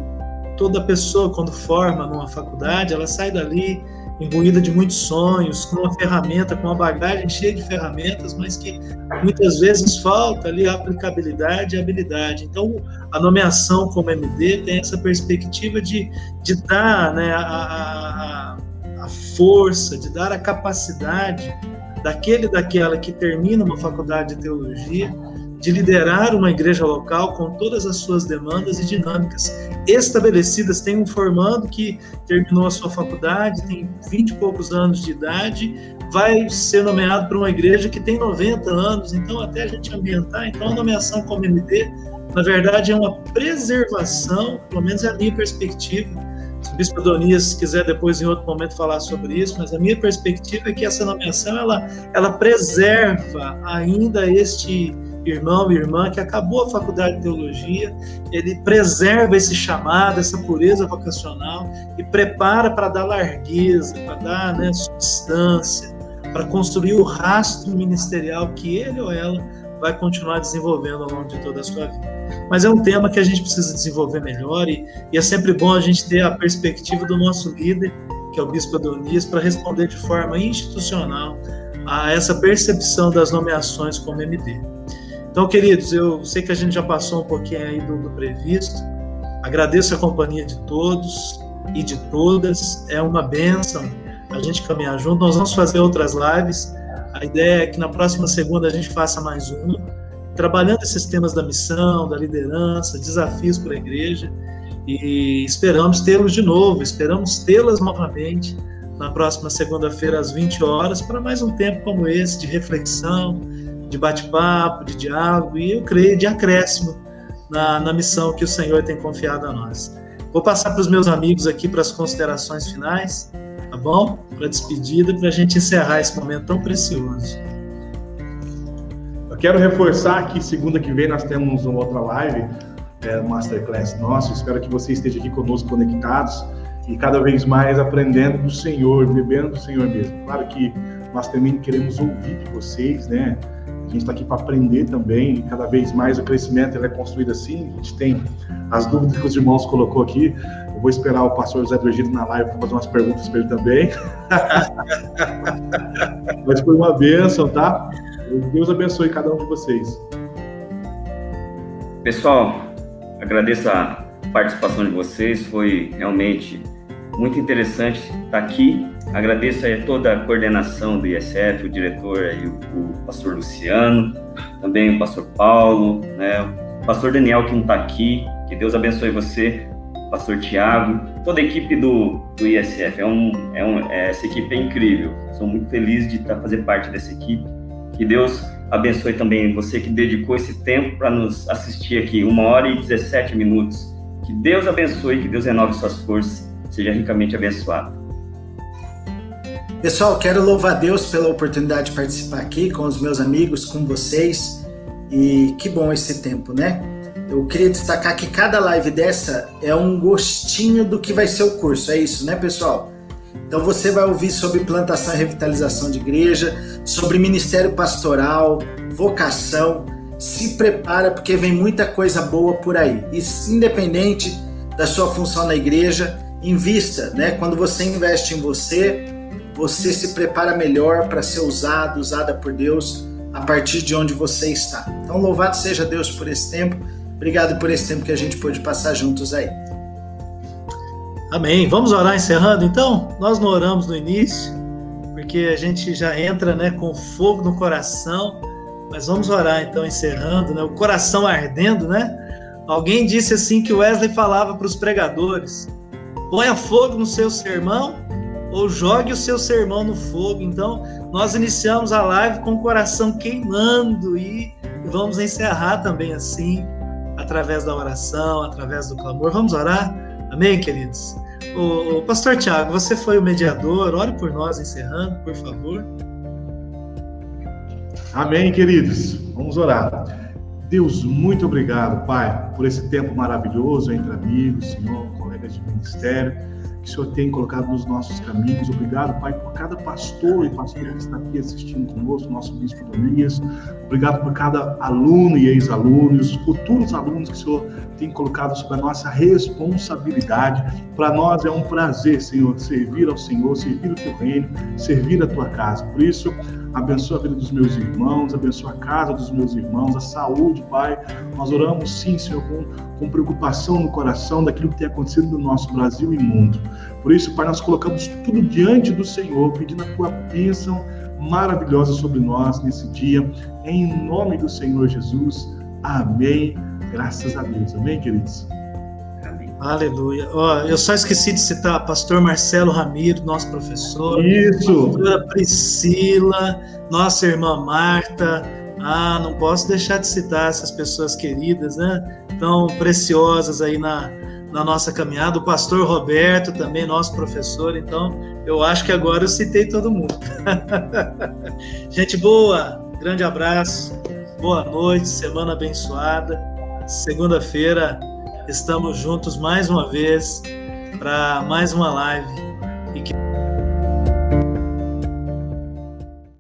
Speaker 2: toda pessoa, quando forma numa faculdade, ela sai dali imbuída de muitos sonhos, com uma ferramenta, com uma bagagem cheia de ferramentas, mas que muitas vezes falta ali a aplicabilidade e habilidade. Então, a nomeação como MD tem essa perspectiva de, de dar né, a, a, a força, de dar a capacidade daquele daquela que termina uma faculdade de teologia de liderar uma igreja local com todas as suas demandas e dinâmicas estabelecidas. Tem um formando que terminou a sua faculdade, tem 20 e poucos anos de idade, vai ser nomeado para uma igreja que tem 90 anos, então até a gente ambientar, então a nomeação como MD, na verdade, é uma preservação, pelo menos é a minha perspectiva, se o Bispo Adonias quiser depois em outro momento falar sobre isso, mas a minha perspectiva é que essa nomeação ela, ela preserva ainda este irmão e irmã que acabou a faculdade de teologia, ele preserva esse chamado, essa pureza vocacional e prepara para dar largueza, para dar né, substância, para construir o rastro ministerial que ele ou ela vai continuar desenvolvendo ao longo de toda a sua vida. Mas é um tema que a gente precisa desenvolver melhor e, e é sempre bom a gente ter a perspectiva do nosso líder, que é o Bispo Adonias, para responder de forma institucional a essa percepção das nomeações como MD. Então, queridos, eu sei que a gente já passou um pouquinho aí do, do previsto. Agradeço a companhia de todos e de todas. É uma benção a gente caminhar junto. Nós vamos fazer outras lives. A ideia é que na próxima segunda a gente faça mais uma, trabalhando esses temas da missão, da liderança, desafios para a igreja. E esperamos tê-los de novo, esperamos tê-las novamente na próxima segunda-feira às 20 horas para mais um tempo como esse de reflexão, de bate-papo, de diálogo e eu creio de acréscimo na, na missão que o Senhor tem confiado a nós. Vou passar para os meus amigos aqui para as considerações finais, tá bom? Para a despedida, para a gente encerrar esse momento tão precioso.
Speaker 1: Eu quero reforçar que segunda que vem nós temos uma outra live, é, Masterclass nosso. Espero que você esteja aqui conosco conectados e cada vez mais aprendendo do Senhor, bebendo do Senhor mesmo. Claro que nós também queremos ouvir de vocês, né? A gente está aqui para aprender também, e cada vez mais o crescimento ele é construído assim. A gente tem as dúvidas que os irmãos colocou aqui. Eu vou esperar o pastor José Virgílio na live para fazer umas perguntas para ele também. Mas foi uma bênção, tá? Deus abençoe cada um de vocês.
Speaker 4: Pessoal, agradeço a participação de vocês. Foi realmente muito interessante estar aqui. Agradeço a toda a coordenação do ISF, o diretor aí, o, o pastor Luciano, também o pastor Paulo, né, o pastor Daniel que não está aqui, que Deus abençoe você, pastor Tiago, toda a equipe do, do ISF, é um, é um, é, essa equipe é incrível, sou muito feliz de tá, fazer parte dessa equipe, que Deus abençoe também você que dedicou esse tempo para nos assistir aqui, uma hora e 17 minutos. Que Deus abençoe, que Deus renove suas forças, seja ricamente abençoado.
Speaker 3: Pessoal, quero louvar a Deus pela oportunidade de participar aqui com os meus amigos, com vocês. E que bom esse tempo, né? Eu queria destacar que cada live dessa é um gostinho do que vai ser o curso. É isso, né, pessoal? Então você vai ouvir sobre plantação e revitalização de igreja, sobre ministério pastoral, vocação. Se prepara porque vem muita coisa boa por aí. E independente da sua função na igreja, invista, né? Quando você investe em você, você se prepara melhor para ser usado, usada por Deus a partir de onde você está. Então louvado seja Deus por esse tempo. Obrigado por esse tempo que a gente pôde passar juntos aí.
Speaker 2: Amém. Vamos orar encerrando então? Nós não oramos no início, porque a gente já entra né, com fogo no coração, mas vamos orar então encerrando, né? O coração ardendo, né? Alguém disse assim que Wesley falava para os pregadores: ponha fogo no seu sermão ou jogue o seu sermão no fogo. Então, nós iniciamos a live com o coração queimando e vamos encerrar também assim, através da oração, através do clamor. Vamos orar? Amém, queridos? O, pastor Tiago, você foi o mediador, ore por nós encerrando, por favor.
Speaker 1: Amém, queridos. Vamos orar. Deus, muito obrigado, Pai, por esse tempo maravilhoso entre amigos, Senhor, colegas de ministério que o Senhor tem colocado nos nossos caminhos. Obrigado, Pai, por cada pastor e pastora que está aqui assistindo conosco, nosso bispo Donias. Obrigado por cada aluno e ex-aluno os futuros alunos que o Senhor tem colocado sob a nossa responsabilidade. Para nós é um prazer, Senhor, servir ao Senhor, servir o teu reino, servir a tua casa. Por isso, abençoa a vida dos meus irmãos, abençoa a casa dos meus irmãos, a saúde, Pai. Nós oramos sim, Senhor, com, com preocupação no coração daquilo que tem acontecido no nosso Brasil e mundo. Por isso, Pai, nós colocamos tudo diante do Senhor, pedindo a tua bênção maravilhosa sobre nós nesse dia, em nome do Senhor Jesus. Amém. Graças a Deus. Amém, queridos?
Speaker 2: Aleluia. Ó, eu só esqueci de citar pastor Marcelo Ramiro, nosso professor.
Speaker 1: Isso.
Speaker 2: Pastora Priscila, nossa irmã Marta. Ah, não posso deixar de citar essas pessoas queridas, né? Tão preciosas aí na, na nossa caminhada. O pastor Roberto também, nosso professor. Então, eu acho que agora eu citei todo mundo. Gente boa, grande abraço, boa noite, semana abençoada. Segunda-feira estamos juntos mais uma vez para mais uma live. E que